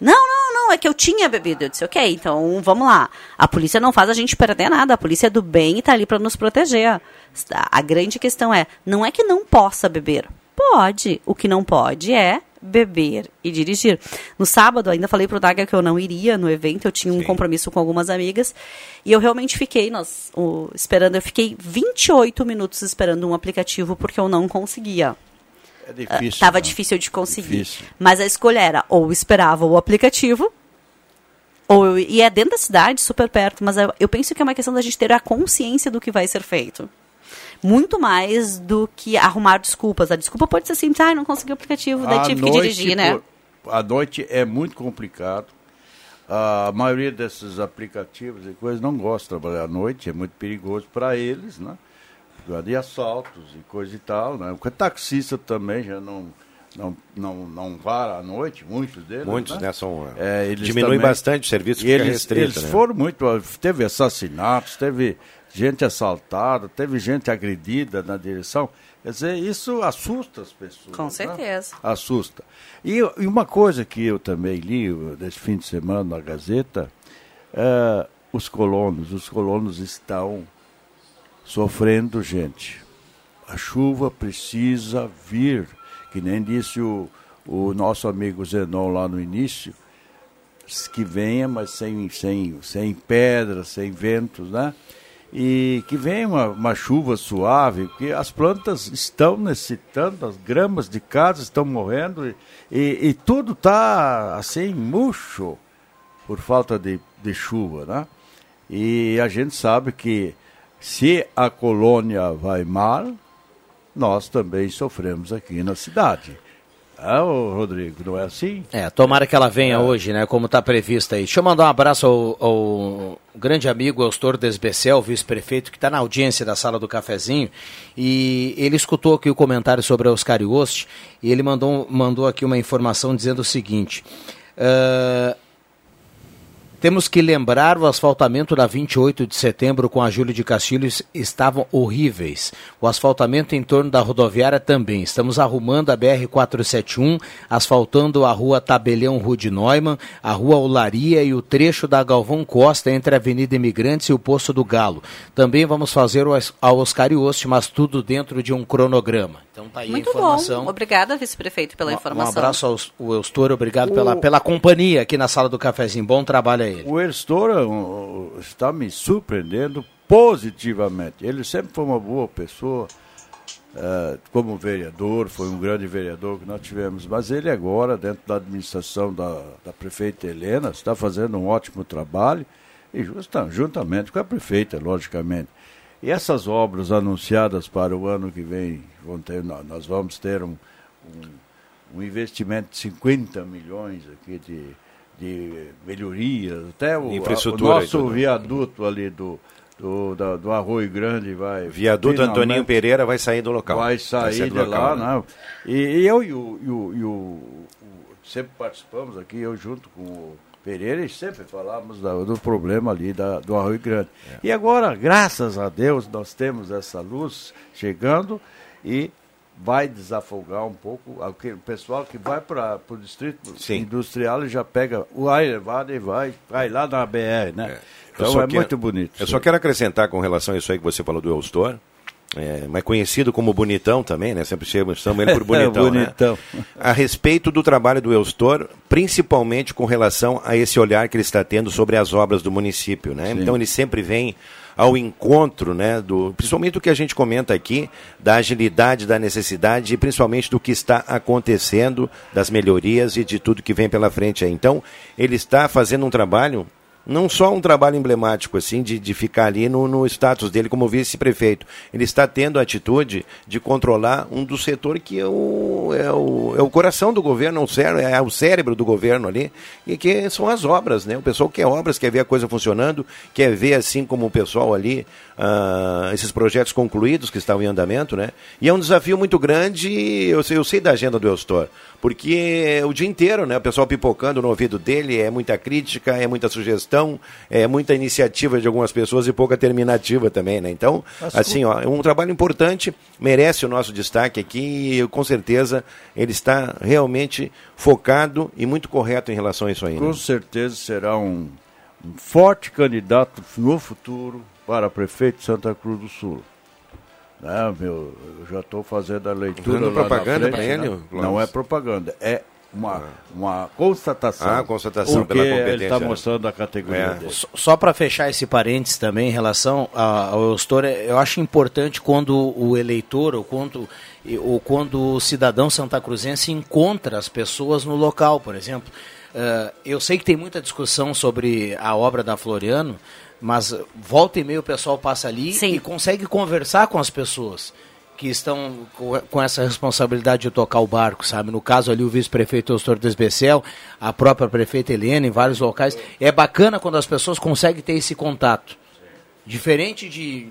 S5: Não, não, não, é que eu tinha bebido. Eu disse, ok, então vamos lá. A polícia não faz a gente perder nada. A polícia é do bem e tá ali para nos proteger. A grande questão é, não é que não possa beber. Pode. O que não pode é beber e dirigir. No sábado, ainda falei pro Daga que eu não iria no evento, eu tinha um compromisso com algumas amigas. E eu realmente fiquei, nós, o- esperando, eu fiquei 28 minutos esperando um aplicativo porque eu não conseguia.
S4: É difícil.
S5: Tava
S4: né?
S5: difícil de conseguir.
S4: Difícil.
S5: Mas a escolha era ou esperava o aplicativo Ou, e é dentro da cidade, super perto, mas eu, eu penso que é uma questão da gente ter a consciência do que vai ser feito. Muito mais do que arrumar desculpas. A desculpa pode ser assim, ah, não consegui o aplicativo, daí
S4: À
S5: tive que dirigir, né?
S4: À noite é muito complicado. A maioria desses aplicativos e coisas não gosta de trabalhar à noite, é muito perigoso para eles, né? De assaltos e coisa e tal, né? O taxista também já não não não não vara à noite, muitos deles,
S7: Muitos,
S4: né?
S7: né, são,
S4: É, eles
S7: diminui
S4: também-
S7: bastante o serviço,
S4: e
S7: fica
S4: eles,
S7: restrito,
S4: eles
S7: né?
S4: foram muito, teve assassinatos, teve gente assaltada, teve gente agredida na direção. Quer dizer, isso assusta as pessoas.
S5: Com
S4: né?
S5: certeza.
S4: Assusta. E, e uma coisa que eu também li nesse fim de semana na Gazeta, é, os colonos, os colonos estão sofrendo, gente. A chuva precisa vir, que nem disse o, o nosso amigo Zenon lá no início, que venha, mas sem, sem, sem pedras, sem ventos, né? E que venha uma, uma chuva suave, porque as plantas estão necessitando, as gramas de casa estão morrendo e, e, tudo está assim, murcho por falta de, de chuva, né? E a gente sabe que se a colônia vai mal, nós também sofremos aqui na cidade. Ah, Rodrigo, não é assim?
S1: É, tomara que ela venha hoje, né? Como está previsto aí. Deixa eu mandar um abraço ao, ao grande amigo Eustor Desbecel, vice-prefeito, que está na audiência da sala do cafezinho. E ele escutou aqui o comentário sobre a Oscar Yost e ele mandou, mandou aqui uma informação dizendo o seguinte. ah, temos que lembrar o asfaltamento da 28 de setembro com a Júlio de Castilhos estavam horríveis. O asfaltamento em torno da rodoviária também. Estamos arrumando a BR-471, asfaltando a rua Tabelião Rude Neumann, a rua Olaria e o trecho da Galvão Costa entre a Avenida Imigrantes e o Poço do Galo. Também vamos fazer o as- a Oscar Ioste, mas tudo dentro de um cronograma. Então tá aí
S5: Muito
S1: a informação.
S5: bom. Obrigada, vice-prefeito, pela
S1: Um
S5: informação.
S1: abraço ao ao Eustor, obrigado
S4: O-
S1: pela, pela companhia aqui na sala do cafezinho. Bom trabalho a ele.
S4: O Erstora uh, está me surpreendendo positivamente. Ele sempre foi uma boa pessoa, eh, como vereador, foi um grande vereador que nós tivemos, mas ele agora, dentro da administração da, da prefeita Helena, está fazendo um ótimo trabalho, e juntamente com a prefeita, logicamente. E essas obras anunciadas para o ano que vem, ter, nó- nós vamos ter um, um, um investimento de 50 milhões aqui de, de melhorias, até o,
S7: Infraestrutura
S4: o
S7: e
S4: nosso viaduto ali do, do, da- do Arroio Grande vai.
S7: Viaduto Antoninho Pereira vai sair do local.
S4: Vai sair
S7: sair
S4: de
S7: do
S4: lá,
S7: local, né?
S4: né? E, e eu e o, e o- e o- o- sempre participamos aqui, eu junto com o Pereira, e sempre falamos da- do problema ali da, do Arroio Grande.
S7: É.
S4: E agora, graças a Deus, nós temos essa luz chegando e vai desafogar um pouco o pessoal que vai para o distrito industrial e já pega o ar elevado e vai, vai lá na BR, né?
S7: Eu
S4: Então é
S7: quero-
S4: muito bonito.
S7: Eu só quero acrescentar com relação a isso aí que você falou do Eustor, é, mas conhecido como Bonitão também, né? Sempre chamamos ele por [LAUGHS] Bonitão, né?
S4: Bonitão.
S7: A respeito do trabalho do Eustor, principalmente com relação a esse olhar que ele está tendo sobre as obras do município, né?
S4: Sim.
S7: Então ele sempre vem ao encontro, né, do, principalmente do que a gente comenta aqui, da agilidade, da necessidade e principalmente do que está acontecendo, das melhorias e de tudo que vem pela frente aí. Então, ele está fazendo um trabalho não só um trabalho emblemático, assim, de, de ficar ali no, no status dele como vice-prefeito. Ele está tendo a atitude de controlar um do setor que é o, é o, é o coração do governo, é o, cérebro, é cérebro do governo ali, e que são as obras, né? O pessoal quer obras, quer ver a coisa funcionando, quer ver, assim como o pessoal ali, ah, esses projetos concluídos que estavam em andamento, né? E é um desafio muito grande, eu sei, eu sei da agenda do Eustor, porque o dia inteiro, né? O pessoal pipocando no ouvido dele, é muita crítica, é muita sugestão, é muita iniciativa de algumas pessoas e pouca terminativa também, né? Então,
S4: Mas
S7: assim, ó, é um trabalho importante, merece o nosso destaque aqui e com certeza ele está realmente focado e muito correto em relação a isso aí. né?
S4: Com certeza será um, um forte candidato no futuro para prefeito de Santa Cruz do Sul. Né, meu, eu já estou fazendo a leitura. Lá na
S7: propaganda pra ele,
S4: né? Não é propaganda, é uma, uma constatação.
S7: Ah, constatação
S4: porque
S7: pela
S4: Ele
S7: competência,
S4: está
S7: né?
S4: mostrando a categoria
S7: É.
S4: dele.
S1: Só- Só para fechar esse parênteses também em relação ao Eustor, eu acho importante quando o eleitor ou quando, ou quando o cidadão santacruzense encontra as pessoas no local, por exemplo. Uh, eu sei que tem muita discussão sobre a obra da Floriano, mas volta e meia o pessoal passa ali Sim. e consegue conversar com as pessoas que estão com essa responsabilidade de tocar o barco, sabe? No caso ali o vice-prefeito Eustor Desbecel, a própria prefeita Helena, em vários locais. É bacana quando as pessoas conseguem ter esse contato. Diferente de...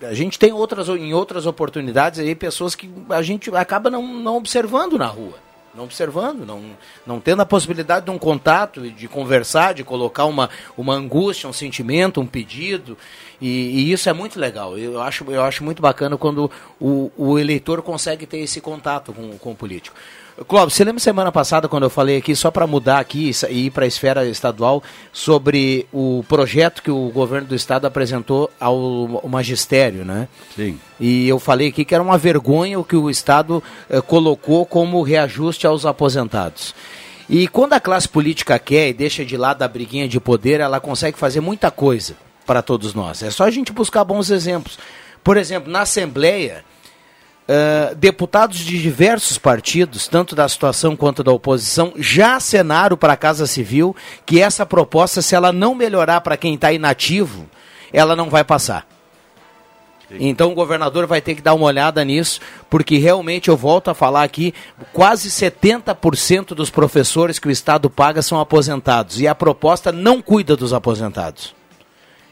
S1: A gente tem outras, em outras oportunidades aí pessoas que a gente acaba não, não observando na rua não observando, não, não tendo a possibilidade de um contato, de conversar, de colocar uma, uma angústia, um sentimento, um pedido. E, e isso é muito legal. Eu acho, eu acho muito bacana quando o, o eleitor consegue ter esse contato com, com o político. Clóvis, você lembra semana passada quando eu falei aqui, só para mudar aqui e ir para a esfera estadual, sobre o projeto que o governo do estado apresentou ao, magistério, né?
S4: Sim.
S1: E eu falei aqui que era uma vergonha o que o estado eh, colocou como reajuste aos aposentados. E quando a classe política quer e deixa de lado a briguinha de poder, ela consegue fazer muita coisa para todos nós. É só a gente buscar bons exemplos. Por exemplo, na Assembleia, Uh, deputados de diversos partidos, tanto da situação quanto da oposição, já acenaram para a Casa Civil que essa proposta, se ela não melhorar para quem está inativo, ela não vai passar. Então o governador vai ter que dar uma olhada nisso, porque realmente eu volto a falar aqui, quase 70% dos professores que o Estado paga são aposentados e a proposta não cuida dos aposentados.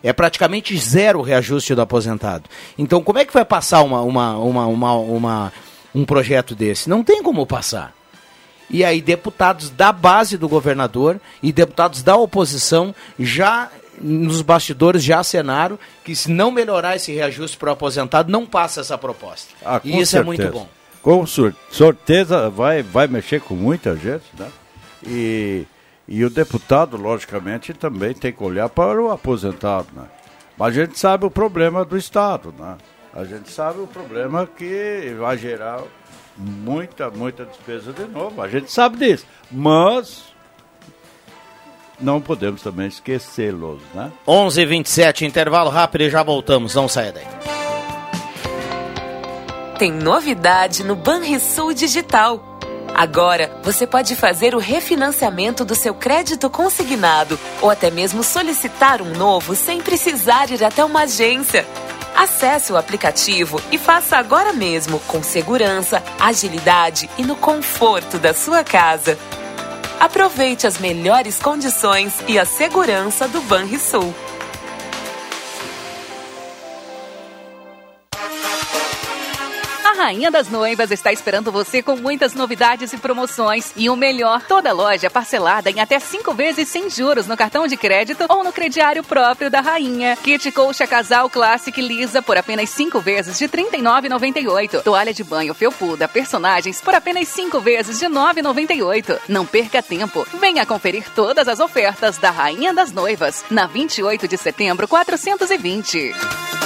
S1: É praticamente zero o reajuste do aposentado. Então, como é que vai passar uma, uma, uma, uma, uma um projeto desse? Não tem como passar. E aí, deputados da base do governador e deputados da oposição já nos bastidores já acenaram que se não melhorar esse reajuste para o aposentado, não passa essa proposta.
S4: Ah,
S1: e isso
S4: certeza.
S1: é muito bom.
S4: Com certeza vai, vai mexer com muita gente, né? E e o deputado, logicamente, também tem que olhar para o aposentado, né? Mas a gente sabe o problema do Estado, né? A gente sabe o problema que vai gerar muita, muita despesa de novo. A gente sabe disso. Mas não podemos também esquecê-los, né?
S1: 11 h 27 intervalo rápido e já voltamos. Não saia daí.
S14: Tem novidade no Banrisul Digital. Agora, você pode fazer o refinanciamento do seu crédito consignado ou até mesmo solicitar um novo sem precisar ir até uma agência. Acesse o aplicativo e faça agora mesmo com segurança, agilidade e no conforto da sua casa. Aproveite as melhores condições e a segurança do Banrisul.
S21: Rainha das Noivas está esperando você com muitas novidades e promoções. E o melhor, toda loja parcelada em até cinco vezes sem juros no cartão de crédito ou no crediário próprio da Rainha. Kit Colcha Casal Classic Lisa por apenas cinco vezes de R$ 39,98. Toalha de banho Felpuda Personagens por apenas cinco vezes de R$ 9,98. Não perca tempo. Venha conferir todas as ofertas da Rainha das Noivas na 28 de setembro 420.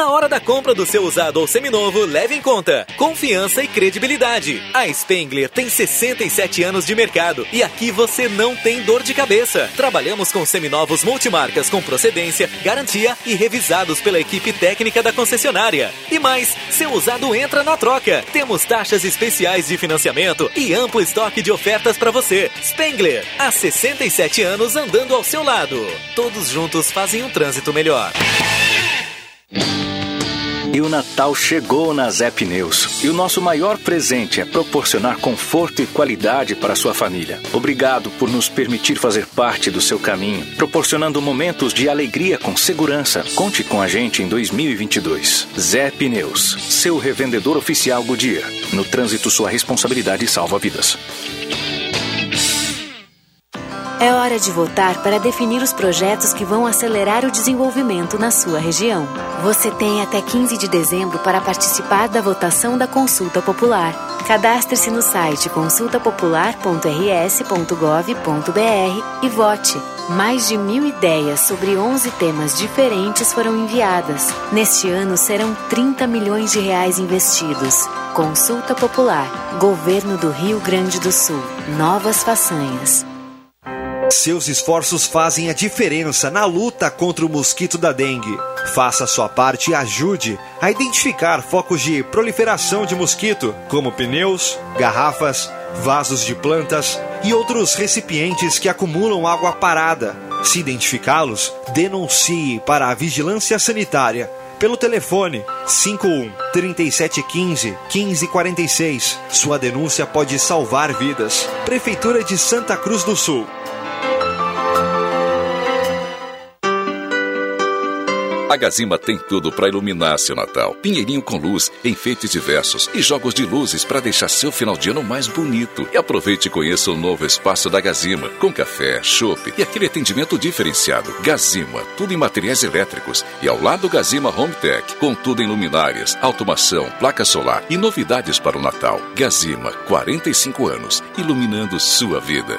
S22: Na hora da compra do seu usado ou seminovo, leve em conta confiança e credibilidade. A Spengler tem 67 anos de mercado e aqui você não tem dor de cabeça. Trabalhamos com seminovos multimarcas com procedência, garantia e revisados pela equipe técnica da concessionária. E mais, seu usado entra na troca. Temos taxas especiais de financiamento e amplo estoque de ofertas para você. Spengler, há 67 anos andando ao seu lado. Todos juntos fazem um trânsito melhor.
S23: E o Natal chegou na Zé Pneus. E o nosso maior presente é proporcionar conforto e qualidade para sua família. Obrigado por nos permitir fazer parte do seu caminho, proporcionando momentos de alegria com segurança. Conte com a gente em 2022. Zé Pneus, seu revendedor oficial Goodyear. No trânsito, sua responsabilidade salva vidas.
S24: É hora de votar para definir os projetos que vão acelerar o desenvolvimento na sua região. Você tem até 15 de dezembro para participar da votação da consulta popular. Cadastre-se no site consultapopular.rs.gov.br e vote. Mais de mil ideias sobre 11 temas diferentes foram enviadas. Neste ano serão 30 milhões de reais investidos. Consulta Popular. Governo do Rio Grande do Sul. Novas façanhas.
S18: Seus esforços fazem a diferença na luta contra o mosquito da dengue. Faça sua parte e ajude a identificar focos de proliferação de mosquito, como pneus, garrafas, vasos de plantas e outros recipientes que acumulam água parada. Se identificá-los, denuncie para a Vigilância Sanitária pelo telefone 51 3715 1546. Sua denúncia pode salvar vidas. Prefeitura de Santa Cruz do Sul.
S25: A Gazima tem tudo para iluminar seu Natal. Pinheirinho com luz, enfeites diversos e jogos de luzes para deixar seu final de ano mais bonito. E aproveite e conheça o novo espaço da Gazima, com café, chopp e aquele atendimento diferenciado. Gazima, tudo em materiais elétricos. E ao lado Gazima Home Tech, com tudo em luminárias, automação, placa solar e novidades para o Natal. Gazima, 45 anos, iluminando sua vida.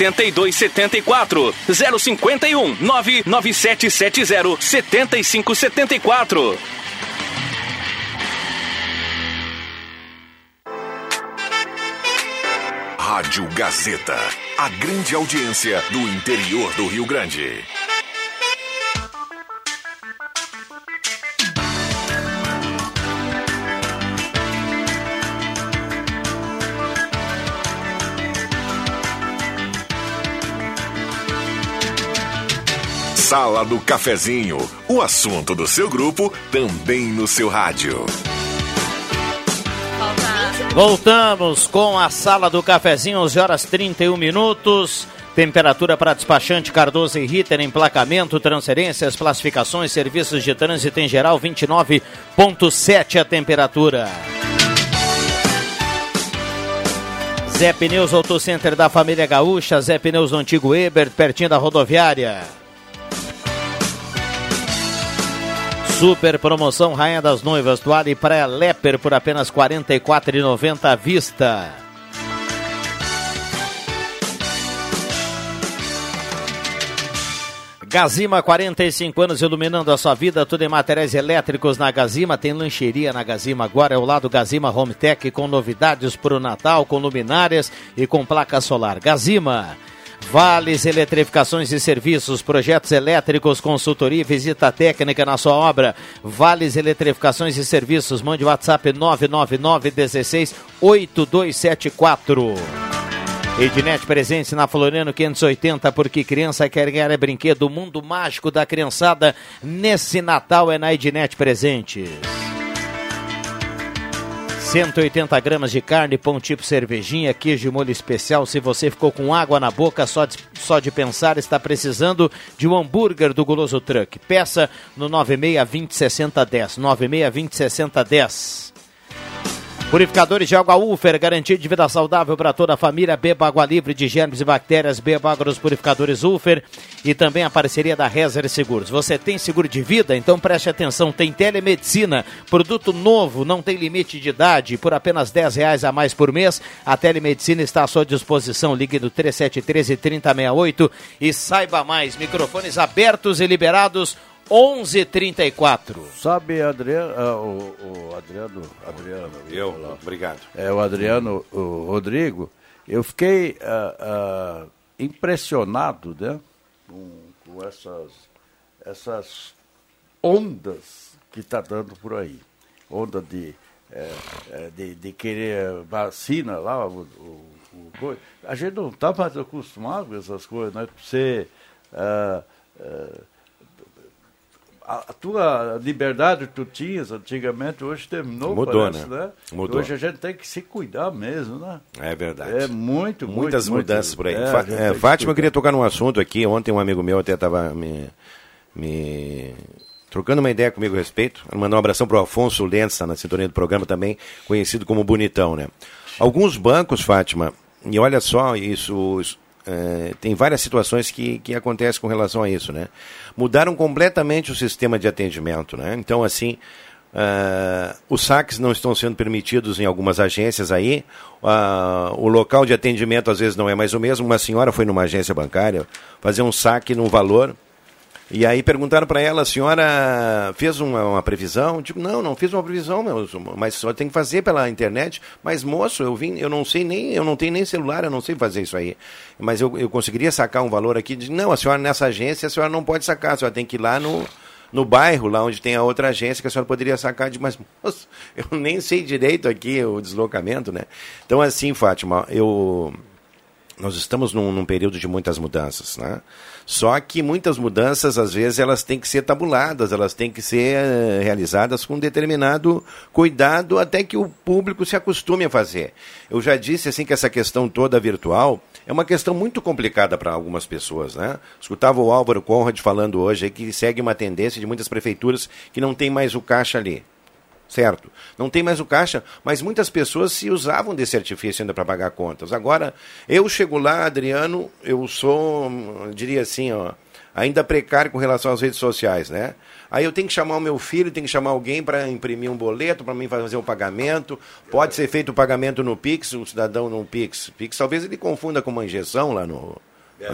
S26: 8274 051 99770 7574.
S2: Rádio Gazeta. A grande audiência do interior do Rio Grande. Sala do Cafezinho. O assunto do seu grupo também no seu rádio.
S1: Voltamos com a Sala do Cafezinho, 11 horas 31 minutos. Temperatura para despachante Cardoso e Ritter, emplacamento, transferências, classificações, serviços de trânsito em geral, 29,7 a temperatura. Zé Pneus Auto Center da família Gaúcha, Zé Pneus do Antigo Ebert, pertinho da rodoviária. Super promoção Rainha das Noivas, toalha e praia Leper por apenas R$ 44,90 à vista. Gazima, 45 anos iluminando a sua vida, tudo em materiais elétricos na Gazima. Tem lancheria na Gazima agora, é o lado Gazima Home Tech com novidades para o Natal, com luminárias e com placa solar. Gazima. Vales Eletrificações e Serviços, projetos elétricos, consultoria e visita técnica na sua obra. Vales Eletrificações e Serviços, mande WhatsApp 999 16 8274. Ednet presente na Floriano 580, porque criança quer ganhar é brinquedo. O mundo mágico da criançada nesse Natal é na Ednet presente. 180 gramas de carne, pão tipo cervejinha, queijo molho especial. Se você ficou com água na boca só de, só de pensar, está precisando de um hambúrguer do Goloso Truck. Peça no 9620 6010. 9620 6010. Purificadores de água Ufer, garantia de vida saudável para toda a família. Beba água livre de germes e bactérias. Beba água dos purificadores Ufer. E também a parceria da Rezer Seguros. Você tem seguro de vida? Então preste atenção. Tem telemedicina, produto novo, não tem limite de idade. Por apenas 10 reais a mais por mês. A telemedicina está à sua disposição. Ligue no 3713 3068 e saiba mais. Microfones abertos e liberados. 11:34.
S4: Sabe, Adriano, ah, o, o Adriano, Adriano,
S7: Eu,
S4: falar.
S7: obrigado.
S4: É o Adriano, o Rodrigo. Eu fiquei ah, ah, impressionado, né, com, com essas essas ondas que está dando por aí, onda de é, é, de, de querer vacina lá, o, o, o coisa. a gente não está mais acostumado com essas coisas, né? Você, ah, ah, a, a tua liberdade que tu tinhas antigamente, hoje terminou,
S7: Mudou,
S4: parece,
S7: né?
S4: né?
S7: Mudou.
S4: Hoje a gente tem que se cuidar mesmo, né?
S7: É verdade.
S4: É muito, muito,
S7: Muitas
S4: muito-
S7: mudanças por aí.
S4: é,
S7: é, Fátima, eu queria tocar num assunto aqui. Ontem um amigo meu até estava me, me trocando uma ideia comigo a respeito. Mandar um abração para o Afonso tá na sintonia do programa também, conhecido como Bonitão, né? Alguns bancos, Fátima, e olha só, isso, isso, é, tem várias situações que, que acontecem com relação a isso, né? Mudaram completamente o sistema de atendimento, né? Então, assim, ah, os saques não estão sendo permitidos em algumas agências aí. Ah, o local de atendimento às vezes não é mais o mesmo. Uma senhora foi numa agência bancária fazer um saque num valor. E aí perguntaram para ela, a senhora fez uma, uma previsão? Tipo, não, não fiz uma previsão, meu, mas só tem que fazer pela internet. Mas moço, eu vim, eu não sei nem, eu não tenho nem celular, eu não sei fazer isso aí. Mas eu, eu conseguiria sacar um valor aqui. De, não, a senhora nessa agência, a senhora não pode sacar, a senhora tem que ir lá no, no bairro, lá onde tem a outra agência, que a senhora poderia sacar de, mas moço, eu nem sei direito aqui o deslocamento, né? Então assim, Fátima, eu nós estamos num, num período de muitas mudanças, né? Só que muitas mudanças, às vezes, elas têm que ser tabuladas, elas têm que ser eh, realizadas com determinado cuidado até que o público se acostume a fazer. Eu já disse assim que essa questão toda virtual é uma questão muito complicada para algumas pessoas, né? Escutava o Álvaro Conrad falando hoje aí que segue uma tendência de muitas prefeituras que não tem mais o caixa ali certo? Não tem mais o caixa, mas muitas pessoas se usavam desse artifício ainda para pagar contas. Agora, eu chego lá, Adriano, eu sou, hum, diria assim, ó, ainda precário com relação às redes sociais, né? Aí eu tenho que chamar o meu filho, tenho que chamar alguém para imprimir um boleto, para mim fazer o pagamento. Pode ser feito o pagamento no Pix, o cidadão no Pix. Pix talvez ele confunda com uma injeção lá no.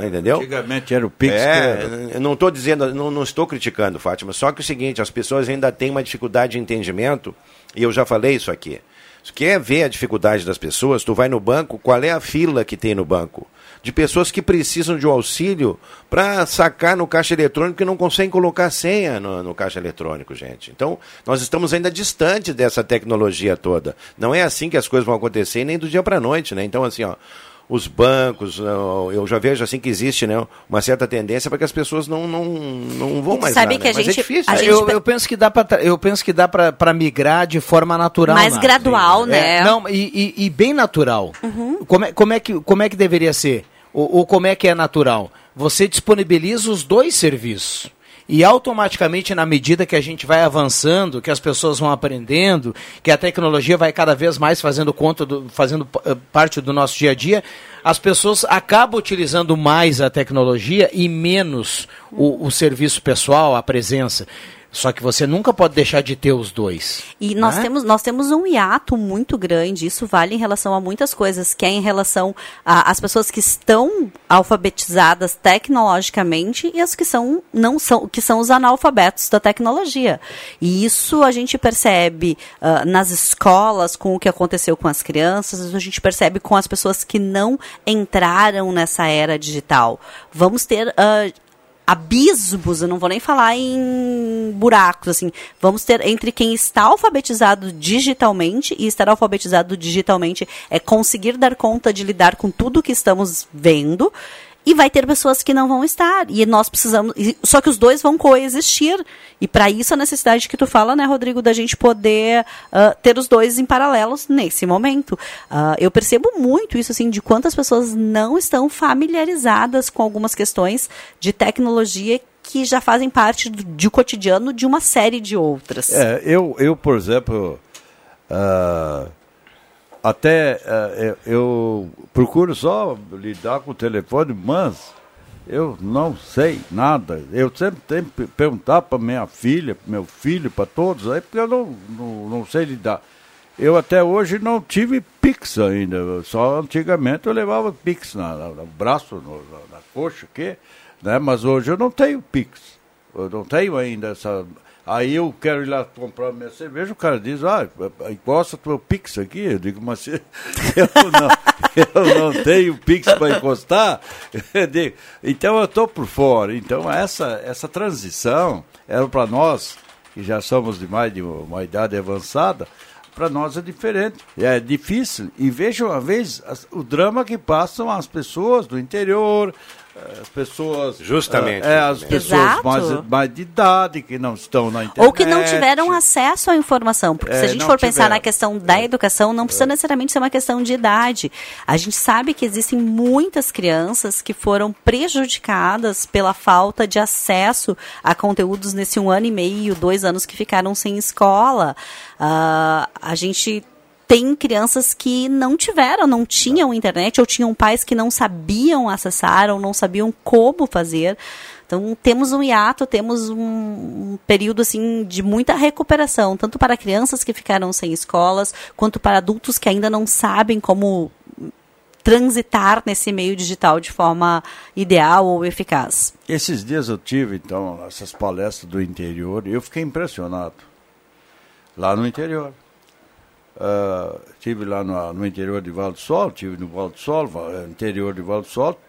S7: Entendeu?
S4: Antigamente era o Pix.
S7: É, eu não estou dizendo, não, não estou criticando, Fátima. Só que é o seguinte, as pessoas ainda têm uma dificuldade de entendimento, e eu já falei isso aqui. Se quer ver a dificuldade das pessoas, tu vai no banco, qual é a fila que tem no banco? De pessoas que precisam de um auxílio para sacar no caixa eletrônico e não conseguem colocar senha no, no caixa eletrônico, gente. Então, nós estamos ainda distante dessa tecnologia toda. Não é assim que as coisas vão acontecer, nem do dia para a noite, né? Então, assim, ó, os bancos, ó, eu já vejo assim que existe né, uma certa tendência para que as pessoas não, não, não vão mais
S5: sabe
S7: lá,
S5: que
S7: né?
S5: a
S7: Mas
S5: gente-
S7: é difícil.
S5: a
S7: né?
S5: gente
S1: eu, eu penso que dá para eu penso que dá para migrar de forma natural
S5: Mais
S1: Nath.
S5: gradual, né?
S1: É, não e, e- e bem natural como, é, como é que como é que deveria ser ou, ou como é que é natural você disponibiliza os dois serviços e automaticamente, na medida que a gente vai avançando, que as pessoas vão aprendendo, que a tecnologia vai cada vez mais fazendo conta, do, fazendo eh, parte do nosso dia a dia, as pessoas acabam utilizando mais a tecnologia e menos o, o serviço pessoal, a presença. Só que você nunca pode deixar de ter os dois.
S5: E nós,
S1: né?
S5: temos, nós temos um hiato muito grande, isso vale em relação a muitas coisas, que é em relação às pessoas que estão alfabetizadas tecnologicamente e as que são não são, que são os analfabetos da tecnologia. E isso a gente percebe ah, nas escolas com o que aconteceu com as crianças, a gente percebe com as pessoas que não entraram nessa era digital. Vamos ter ah, abismos, eu não vou nem falar em buracos, assim, vamos ter entre quem está alfabetizado digitalmente e estar alfabetizado digitalmente é conseguir dar conta de lidar com tudo que estamos vendo e vai ter pessoas que não vão estar. E nós precisamos só que os dois vão coexistir. E para isso a necessidade que tu fala né Rodrigo da gente poder ah, ter os dois em paralelos nesse momento. Ah, eu percebo muito isso assim de quantas pessoas não estão familiarizadas com algumas questões de tecnologia que já fazem parte do, de cotidiano de uma série de outras.
S4: É, eu, eu, por exemplo, ah, até ah, eu, eu procuro só lidar com o telefone, mas eu não sei nada. Eu sempre tenho que perguntar para minha filha, pro meu filho, para todos, aí, porque eu não, não, não sei lidar. Eu até hoje não tive Pix ainda, só antigamente eu levava Pix na, na- no braço, no- na, na coxa, aqui, né? mas hoje eu não tenho Pix. Eu não tenho ainda essa. Aí eu quero ir lá comprar minha cerveja, o cara diz, ah, encosta teu Pix aqui. Eu digo, mas [LAUGHS] eu não, eu não tenho Pix para encostar. Digo, então eu estou por fora. Então essa, essa transição era para nós, que já somos de mais de uma idade avançada, para nós é diferente, é difícil. E veja uma vez o drama que passam as pessoas do interior, as pessoas.
S7: Justamente.
S4: É, as
S7: justamente.
S4: pessoas
S5: Exato.
S4: mais, mais de idade, que não estão na internet.
S5: Ou que não tiveram acesso à informação. Porque se
S4: É,
S5: a gente for pensar
S4: tiveram.
S5: na questão da educação, não precisa necessariamente ser uma questão de idade. A gente sabe que existem muitas crianças que foram prejudicadas pela falta de acesso a conteúdos nesse um ano e meio, dois anos que ficaram sem escola. Ah, a gente tem crianças que não tiveram, não tinham internet, ou tinham pais que não sabiam acessar, ou não sabiam como fazer. Então temos um hiato, temos um, período assim de muita recuperação, tanto para crianças que ficaram sem escolas, quanto para adultos que ainda não sabem como transitar nesse meio digital de forma ideal ou eficaz.
S4: Esses dias eu tive, então, essas palestras do interior e eu fiquei impressionado. Lá no interior. Ah, tive lá no, no interior de Val do Sol, tive no Val do Sol, eh, interior de Val do Sol.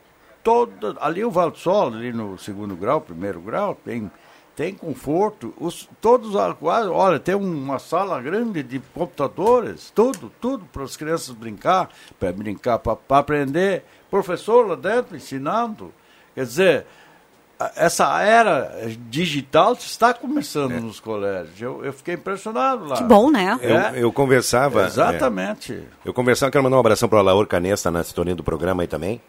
S4: Todo, ali o Val do Sol, ali no segundo grau, primeiro grau, tem, tem conforto. Os, todos, quase, olha, tem uma sala grande de computadores, tudo, tudo para as crianças brincar, para brincar, para aprender. Professor lá dentro ensinando. Quer dizer, essa era digital está começando nos colégios. Eu, eu fiquei impressionado lá.
S5: Que bom, né?
S7: Eu,
S4: É.
S7: eu conversava.
S4: Exatamente.
S7: é, eu conversava, quero mandar um abração para o Alaor Canesta na sintonia do programa aí também.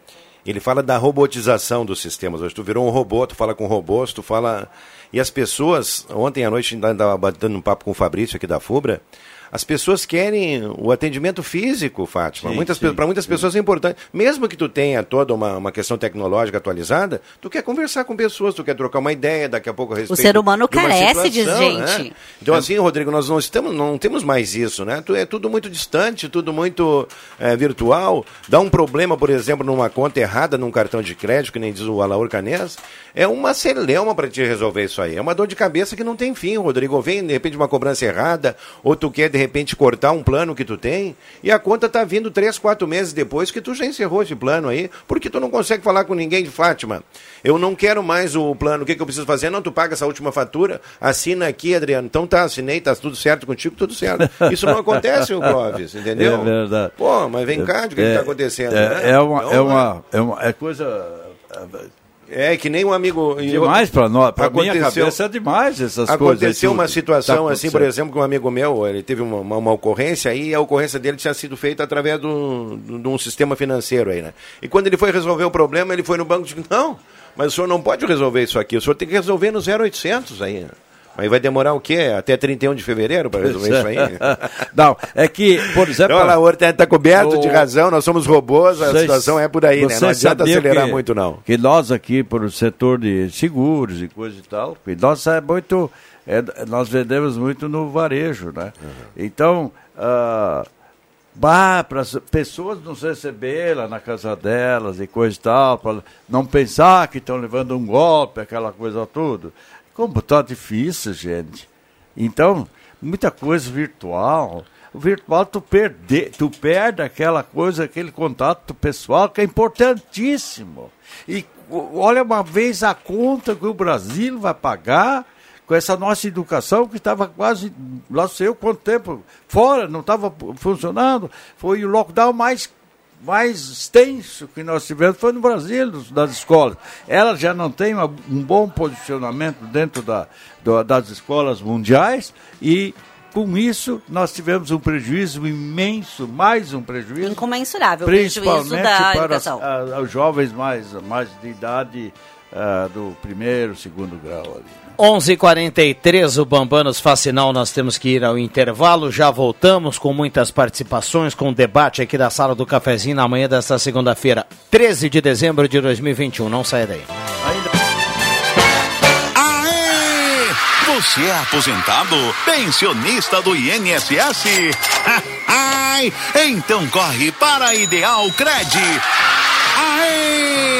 S7: Ele fala da robotização dos sistemas. Hoje tu virou um robô, tu fala com robôs, tu fala. E as pessoas, ontem à noite ainda estava batendo um papo com o Fabrício aqui da FUBRA. As pessoas querem o atendimento físico, Fátima.
S4: Sim,
S7: muitas,
S4: sim,
S7: para muitas pessoas é importante. Mesmo que tu tenha toda uma, uma questão tecnológica atualizada, tu quer conversar com pessoas, tu quer trocar uma ideia, daqui a pouco a respeito
S5: ser humano carece de
S7: situação,
S5: gente.
S7: né? Então, assim, Rodrigo, nós não, estamos, não temos mais isso, né? Tu- É tudo muito distante, tudo muito é, virtual. Dá um problema, por exemplo, numa conta errada, num cartão de crédito, que nem diz o Alaor Canês, é uma celeuma para te resolver isso aí. É uma dor de cabeça que não tem fim, Rodrigo. Ou Vem, de repente, uma cobrança errada, ou tu quer, de repente, cortar um plano que tu tem, e a conta tá vindo três, quatro meses depois que tu já encerrou esse plano aí, porque tu não consegue falar com ninguém de Fátima. Eu não quero mais o plano, o que, que eu preciso fazer? Não, tu paga essa última fatura, assina aqui, Adriano. Então tá, assinei, tá tudo certo contigo, tudo certo. Isso não acontece, o Clóvis, entendeu?
S4: É verdade.
S7: Pô, mas vem cá, de que está acontecendo?
S4: É,
S7: né?
S4: é uma, é, uma, é uma é coisa.
S7: É que nem um amigo.
S4: Demais para nós. Para minha
S7: Aconteceu-
S4: cabeça é demais essas coisas. aí,
S7: Aconteceu uma
S4: tudo.
S7: situação
S4: Tá
S7: assim, por exemplo, que um amigo meu, ele teve uma, uma, uma ocorrência aí, e a ocorrência dele tinha sido feita através de um sistema financeiro aí, né? E quando ele foi resolver o problema, ele foi no banco e disse, não, mas o senhor não pode resolver isso aqui, o senhor tem que resolver no 0800 aí. Aí vai demorar o quê? Até 31 de fevereiro para resolver isso aí? [LAUGHS]
S4: Não, é que, por exemplo.
S7: Não, Laura, está tá coberto de
S4: o-
S7: razão, nós somos robôs, a
S4: Vocês-
S7: situação é por aí, né? Não adianta acelerar
S4: que-
S7: muito, não.
S4: Que nós aqui, por o setor de seguros e coisa e tal, que nós é muito. é, nós vendemos muito no varejo, né? Então, ah, para as pessoas nos receber lá na casa delas e coisa e tal, para não pensar que estão levando um golpe, aquela coisa toda. Como tá difícil, gente. Então, muita coisa virtual. O virtual tu perde, tu perde aquela coisa, aquele contato pessoal que é importantíssimo. E olha uma vez a conta que o Brasil vai pagar com essa nossa educação que estava quase, lá sei eu quanto tempo, fora, não estava funcionando. Foi o lockdown mais mais extenso que nós tivemos foi no Brasil, das escolas. Ela já não tem uma- um bom posicionamento dentro da, do- das escolas mundiais e, com isso, nós tivemos um prejuízo imenso, mais um prejuízo.
S5: Incomensurável o prejuízo
S4: Principalmente
S5: da
S4: para
S5: educação.
S4: as- a- os jovens mais, mais de idade ah, do primeiro, segundo grau ali.
S1: 11:43 o Bambam nos faz sinal, nós temos que ir ao intervalo. Já voltamos com muitas participações, com o debate aqui da sala do cafezinho na manhã desta segunda-feira, 13 de dezembro de 2021. Não saia daí.
S27: Aê! Você é aposentado? Pensionista do INSS? [LAUGHS] Então corre para a Ideal Cred! Aê!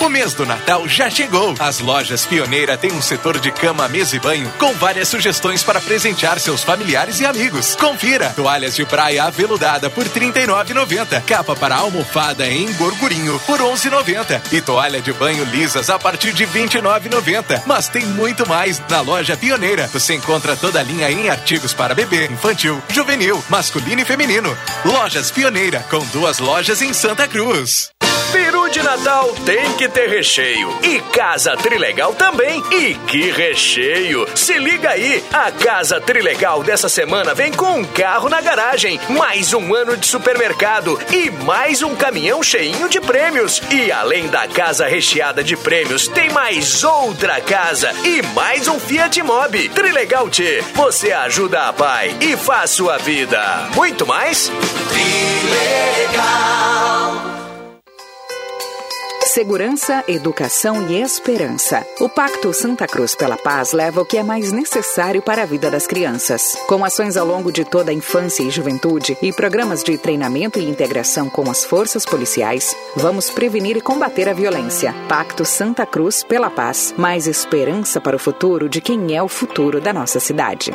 S11: O mês do Natal já chegou. As lojas Pioneira têm um setor de cama, mesa e banho com várias sugestões para presentear seus familiares e amigos. Confira: toalhas de praia aveludada por R$ 39,90, capa para almofada em gorgurinho por R$ 11,90 e toalha de banho lisas a partir de R$ 29,90. Mas tem muito mais na loja Pioneira. Você encontra toda a linha em artigos para bebê, infantil, juvenil, masculino e feminino. Lojas Pioneira, com duas lojas em Santa Cruz.
S28: De Natal tem que ter recheio. E Casa Trilegal também. E que recheio! Se liga aí, a Casa Trilegal dessa semana vem com um carro na garagem, mais um ano de supermercado e mais um caminhão cheinho de prêmios. E além da casa recheada de prêmios, tem mais outra casa e mais um Fiat Mobi. Trilegal T, você ajuda a pai e faz sua vida. Muito mais?
S19: Trilegal.
S29: Segurança, educação e esperança. O Pacto Santa Cruz pela Paz leva o que é mais necessário para a vida das crianças. Com ações ao longo de toda a infância e juventude e programas de treinamento e integração com as forças policiais, vamos prevenir e combater a violência. Pacto Santa Cruz pela Paz. Mais esperança para o futuro de quem é o futuro da nossa cidade.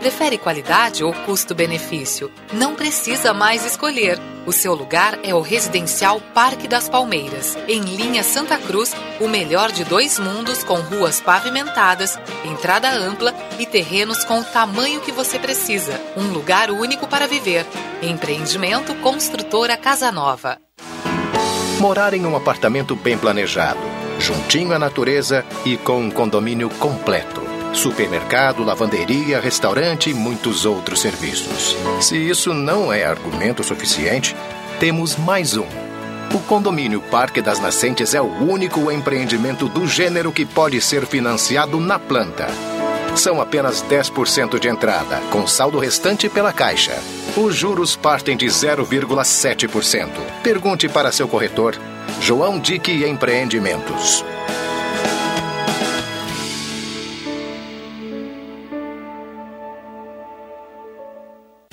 S30: Prefere qualidade ou custo-benefício? Não precisa mais escolher. O seu lugar é o residencial Parque das Palmeiras, em linha Santa Cruz, o melhor de dois mundos com ruas pavimentadas, entrada ampla e terrenos com o tamanho que você precisa. Um lugar único para viver. Empreendimento Construtora Casa Nova.
S31: Morar em um apartamento bem planejado, juntinho à natureza e com um condomínio completo. Supermercado, lavanderia, restaurante e muitos outros serviços. Se isso não é argumento suficiente, temos mais um. O condomínio Parque das Nascentes é o único empreendimento do gênero que pode ser financiado na planta. São apenas 10% de entrada, com saldo restante pela Caixa. Os juros partem de 0,7%. Pergunte para seu corretor, João Dick Empreendimentos.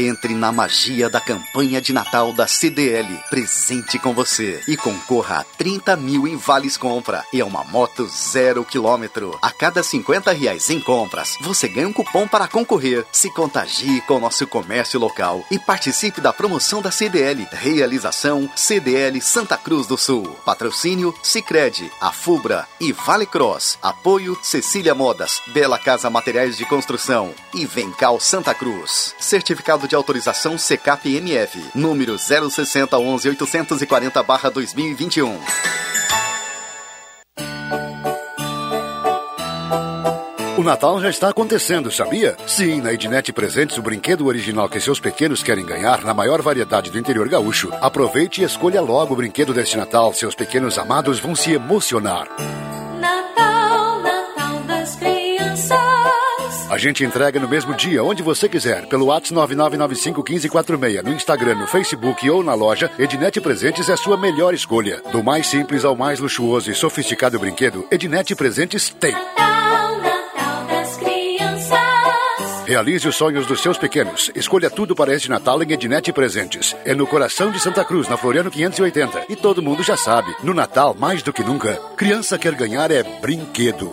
S32: Entre na magia da campanha de Natal da CDL, presente com você e concorra a 30 mil em vales compra e a uma moto zero quilômetro. A cada 50 reais em compras, você ganha um cupom para concorrer. Se contagie com o nosso comércio local e participe da promoção da CDL. Realização CDL Santa Cruz do Sul. Patrocínio Sicredi, a Fubra e Vale Cross. Apoio Cecília Modas, Bela Casa Materiais de Construção e Vencal Santa Cruz. Certificado de autorização CCAP-MF, número 06011 840-2021.
S33: O Natal já está acontecendo, sabia? Sim, na Ednet Presentes, o brinquedo original que seus pequenos querem ganhar na maior variedade do interior gaúcho. Aproveite e escolha logo o brinquedo deste Natal. Seus pequenos amados vão se emocionar.
S19: Natal,
S33: A gente entrega no mesmo dia, onde você quiser, pelo WhatsApp 99951546, no Instagram, no Facebook ou na loja, Ednet Presentes é a sua melhor escolha. Do mais simples ao mais luxuoso e sofisticado brinquedo, Ednet Presentes tem.
S19: Natal, Natal das crianças.
S33: Realize os sonhos dos seus pequenos. Escolha tudo para este Natal em Ednet Presentes. É no coração de Santa Cruz, na Floriano 580. E todo mundo já sabe, no Natal, mais do que nunca, criança quer ganhar é brinquedo.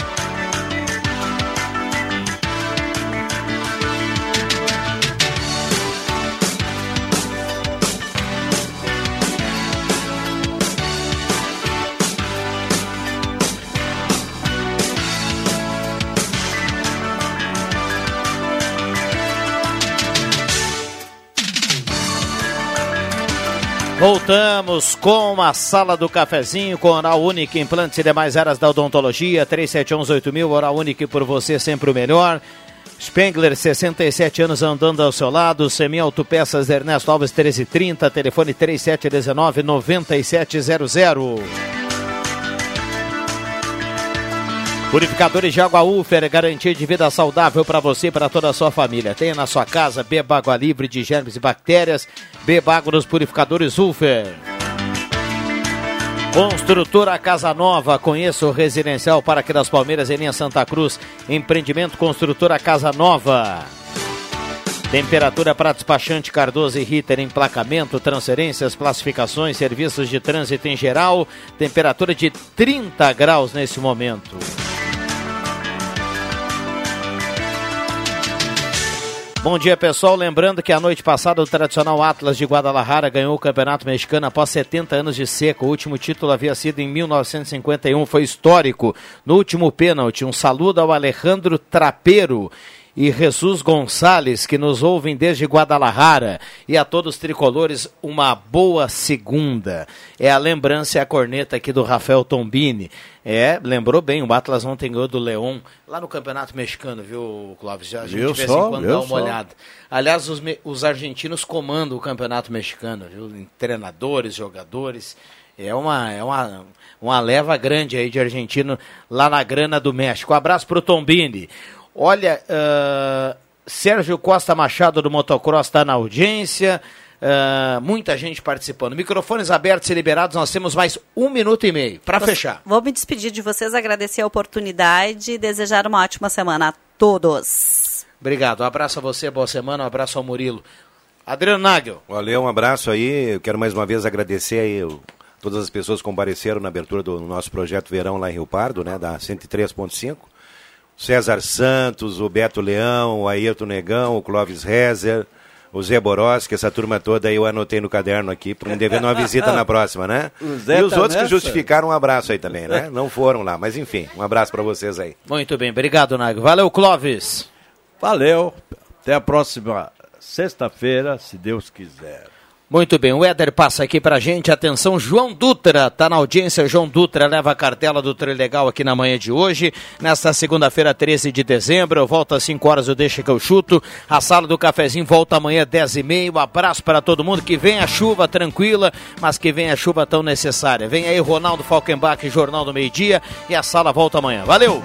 S1: Voltamos com a sala do cafezinho com Oral Unique, implantes e demais áreas da odontologia, 3718000, Oral Unique por você sempre o melhor. Spengler, 67 anos andando ao seu lado, Semi Autopeças Ernesto Alves 1330, telefone 3719 9700. Purificadores de água Ufer, garantia de vida saudável para você e para toda a sua família. Tenha na sua casa, beba água livre de germes e bactérias, beba água nos purificadores Ufer. Construtora Casa Nova, conheça o residencial Parque das Palmeiras em linha Santa Cruz. Empreendimento Construtora Casa Nova. Temperatura para despachante Cardoso e Ritter, emplacamento, transferências, classificações, serviços de trânsito em geral. Temperatura de 30 graus nesse momento. Bom dia, pessoal. Lembrando que a noite passada o tradicional Atlas de Guadalajara ganhou o Campeonato Mexicano após 70 anos de seca. O último título havia sido em 1951, foi histórico. No último pênalti, um saludo ao Alejandro Trapeiro e Jesus Gonçalves, que nos ouvem desde Guadalajara. E a todos os tricolores, uma boa segunda. É a lembrança e a corneta aqui do Rafael Tombini. É, lembrou bem, o Atlas ontem ganhou do Leão, lá no Campeonato Mexicano, viu, Clóvis? Já, a gente
S4: Viu
S1: de vez
S4: só,
S1: em quando dá uma
S4: só.
S1: olhada. Aliás, os, os argentinos comandam o Campeonato Mexicano, viu? Treinadores, jogadores. É uma, é uma, uma leva grande aí de argentino lá na grana do México. Um abraço pro Tombini. Olha, ah, Sérgio Costa Machado do Motocross está na audiência. ah, muita gente participando. Microfones abertos e liberados, nós temos mais um minuto e meio para fechar.
S5: Vou me despedir de vocês, agradecer a oportunidade e desejar uma ótima semana a todos.
S1: Obrigado. Um abraço a você, boa semana. Um abraço ao Murilo. Adriano Nagel.
S7: Valeu, um abraço aí. Eu quero mais uma vez agradecer aí o- todas as pessoas que compareceram na abertura do nosso projeto Verão lá em Rio Pardo, né, da 103.5. César Santos, o Beto Leão, o Ayrton Negão, o Clóvis Rezer, o Zé Boroski, essa turma toda aí eu anotei no caderno aqui, para me devendo uma visita na próxima, né? [LAUGHS] E os
S4: tá
S7: outros que justificaram um abraço aí também, né? Não foram lá, mas enfim, um abraço para vocês aí.
S1: Muito bem, obrigado, Nagel. Valeu, Clóvis.
S4: Valeu. Até a próxima sexta-feira, se Deus quiser.
S1: Muito bem, o Éder passa aqui pra gente. Atenção, João Dutra, tá na audiência. João Dutra leva a cartela do Trilegal aqui na manhã de hoje. Nesta segunda-feira, 13 de dezembro, eu volto às 5 horas, eu deixo que eu chuto. A sala do cafezinho volta amanhã, 10 e meia. Um abraço para todo mundo. Que venha a chuva tranquila, mas que venha a chuva tão necessária. Vem aí Ronaldo Falkenbach, Jornal do Meio Dia. E a sala volta amanhã. Valeu!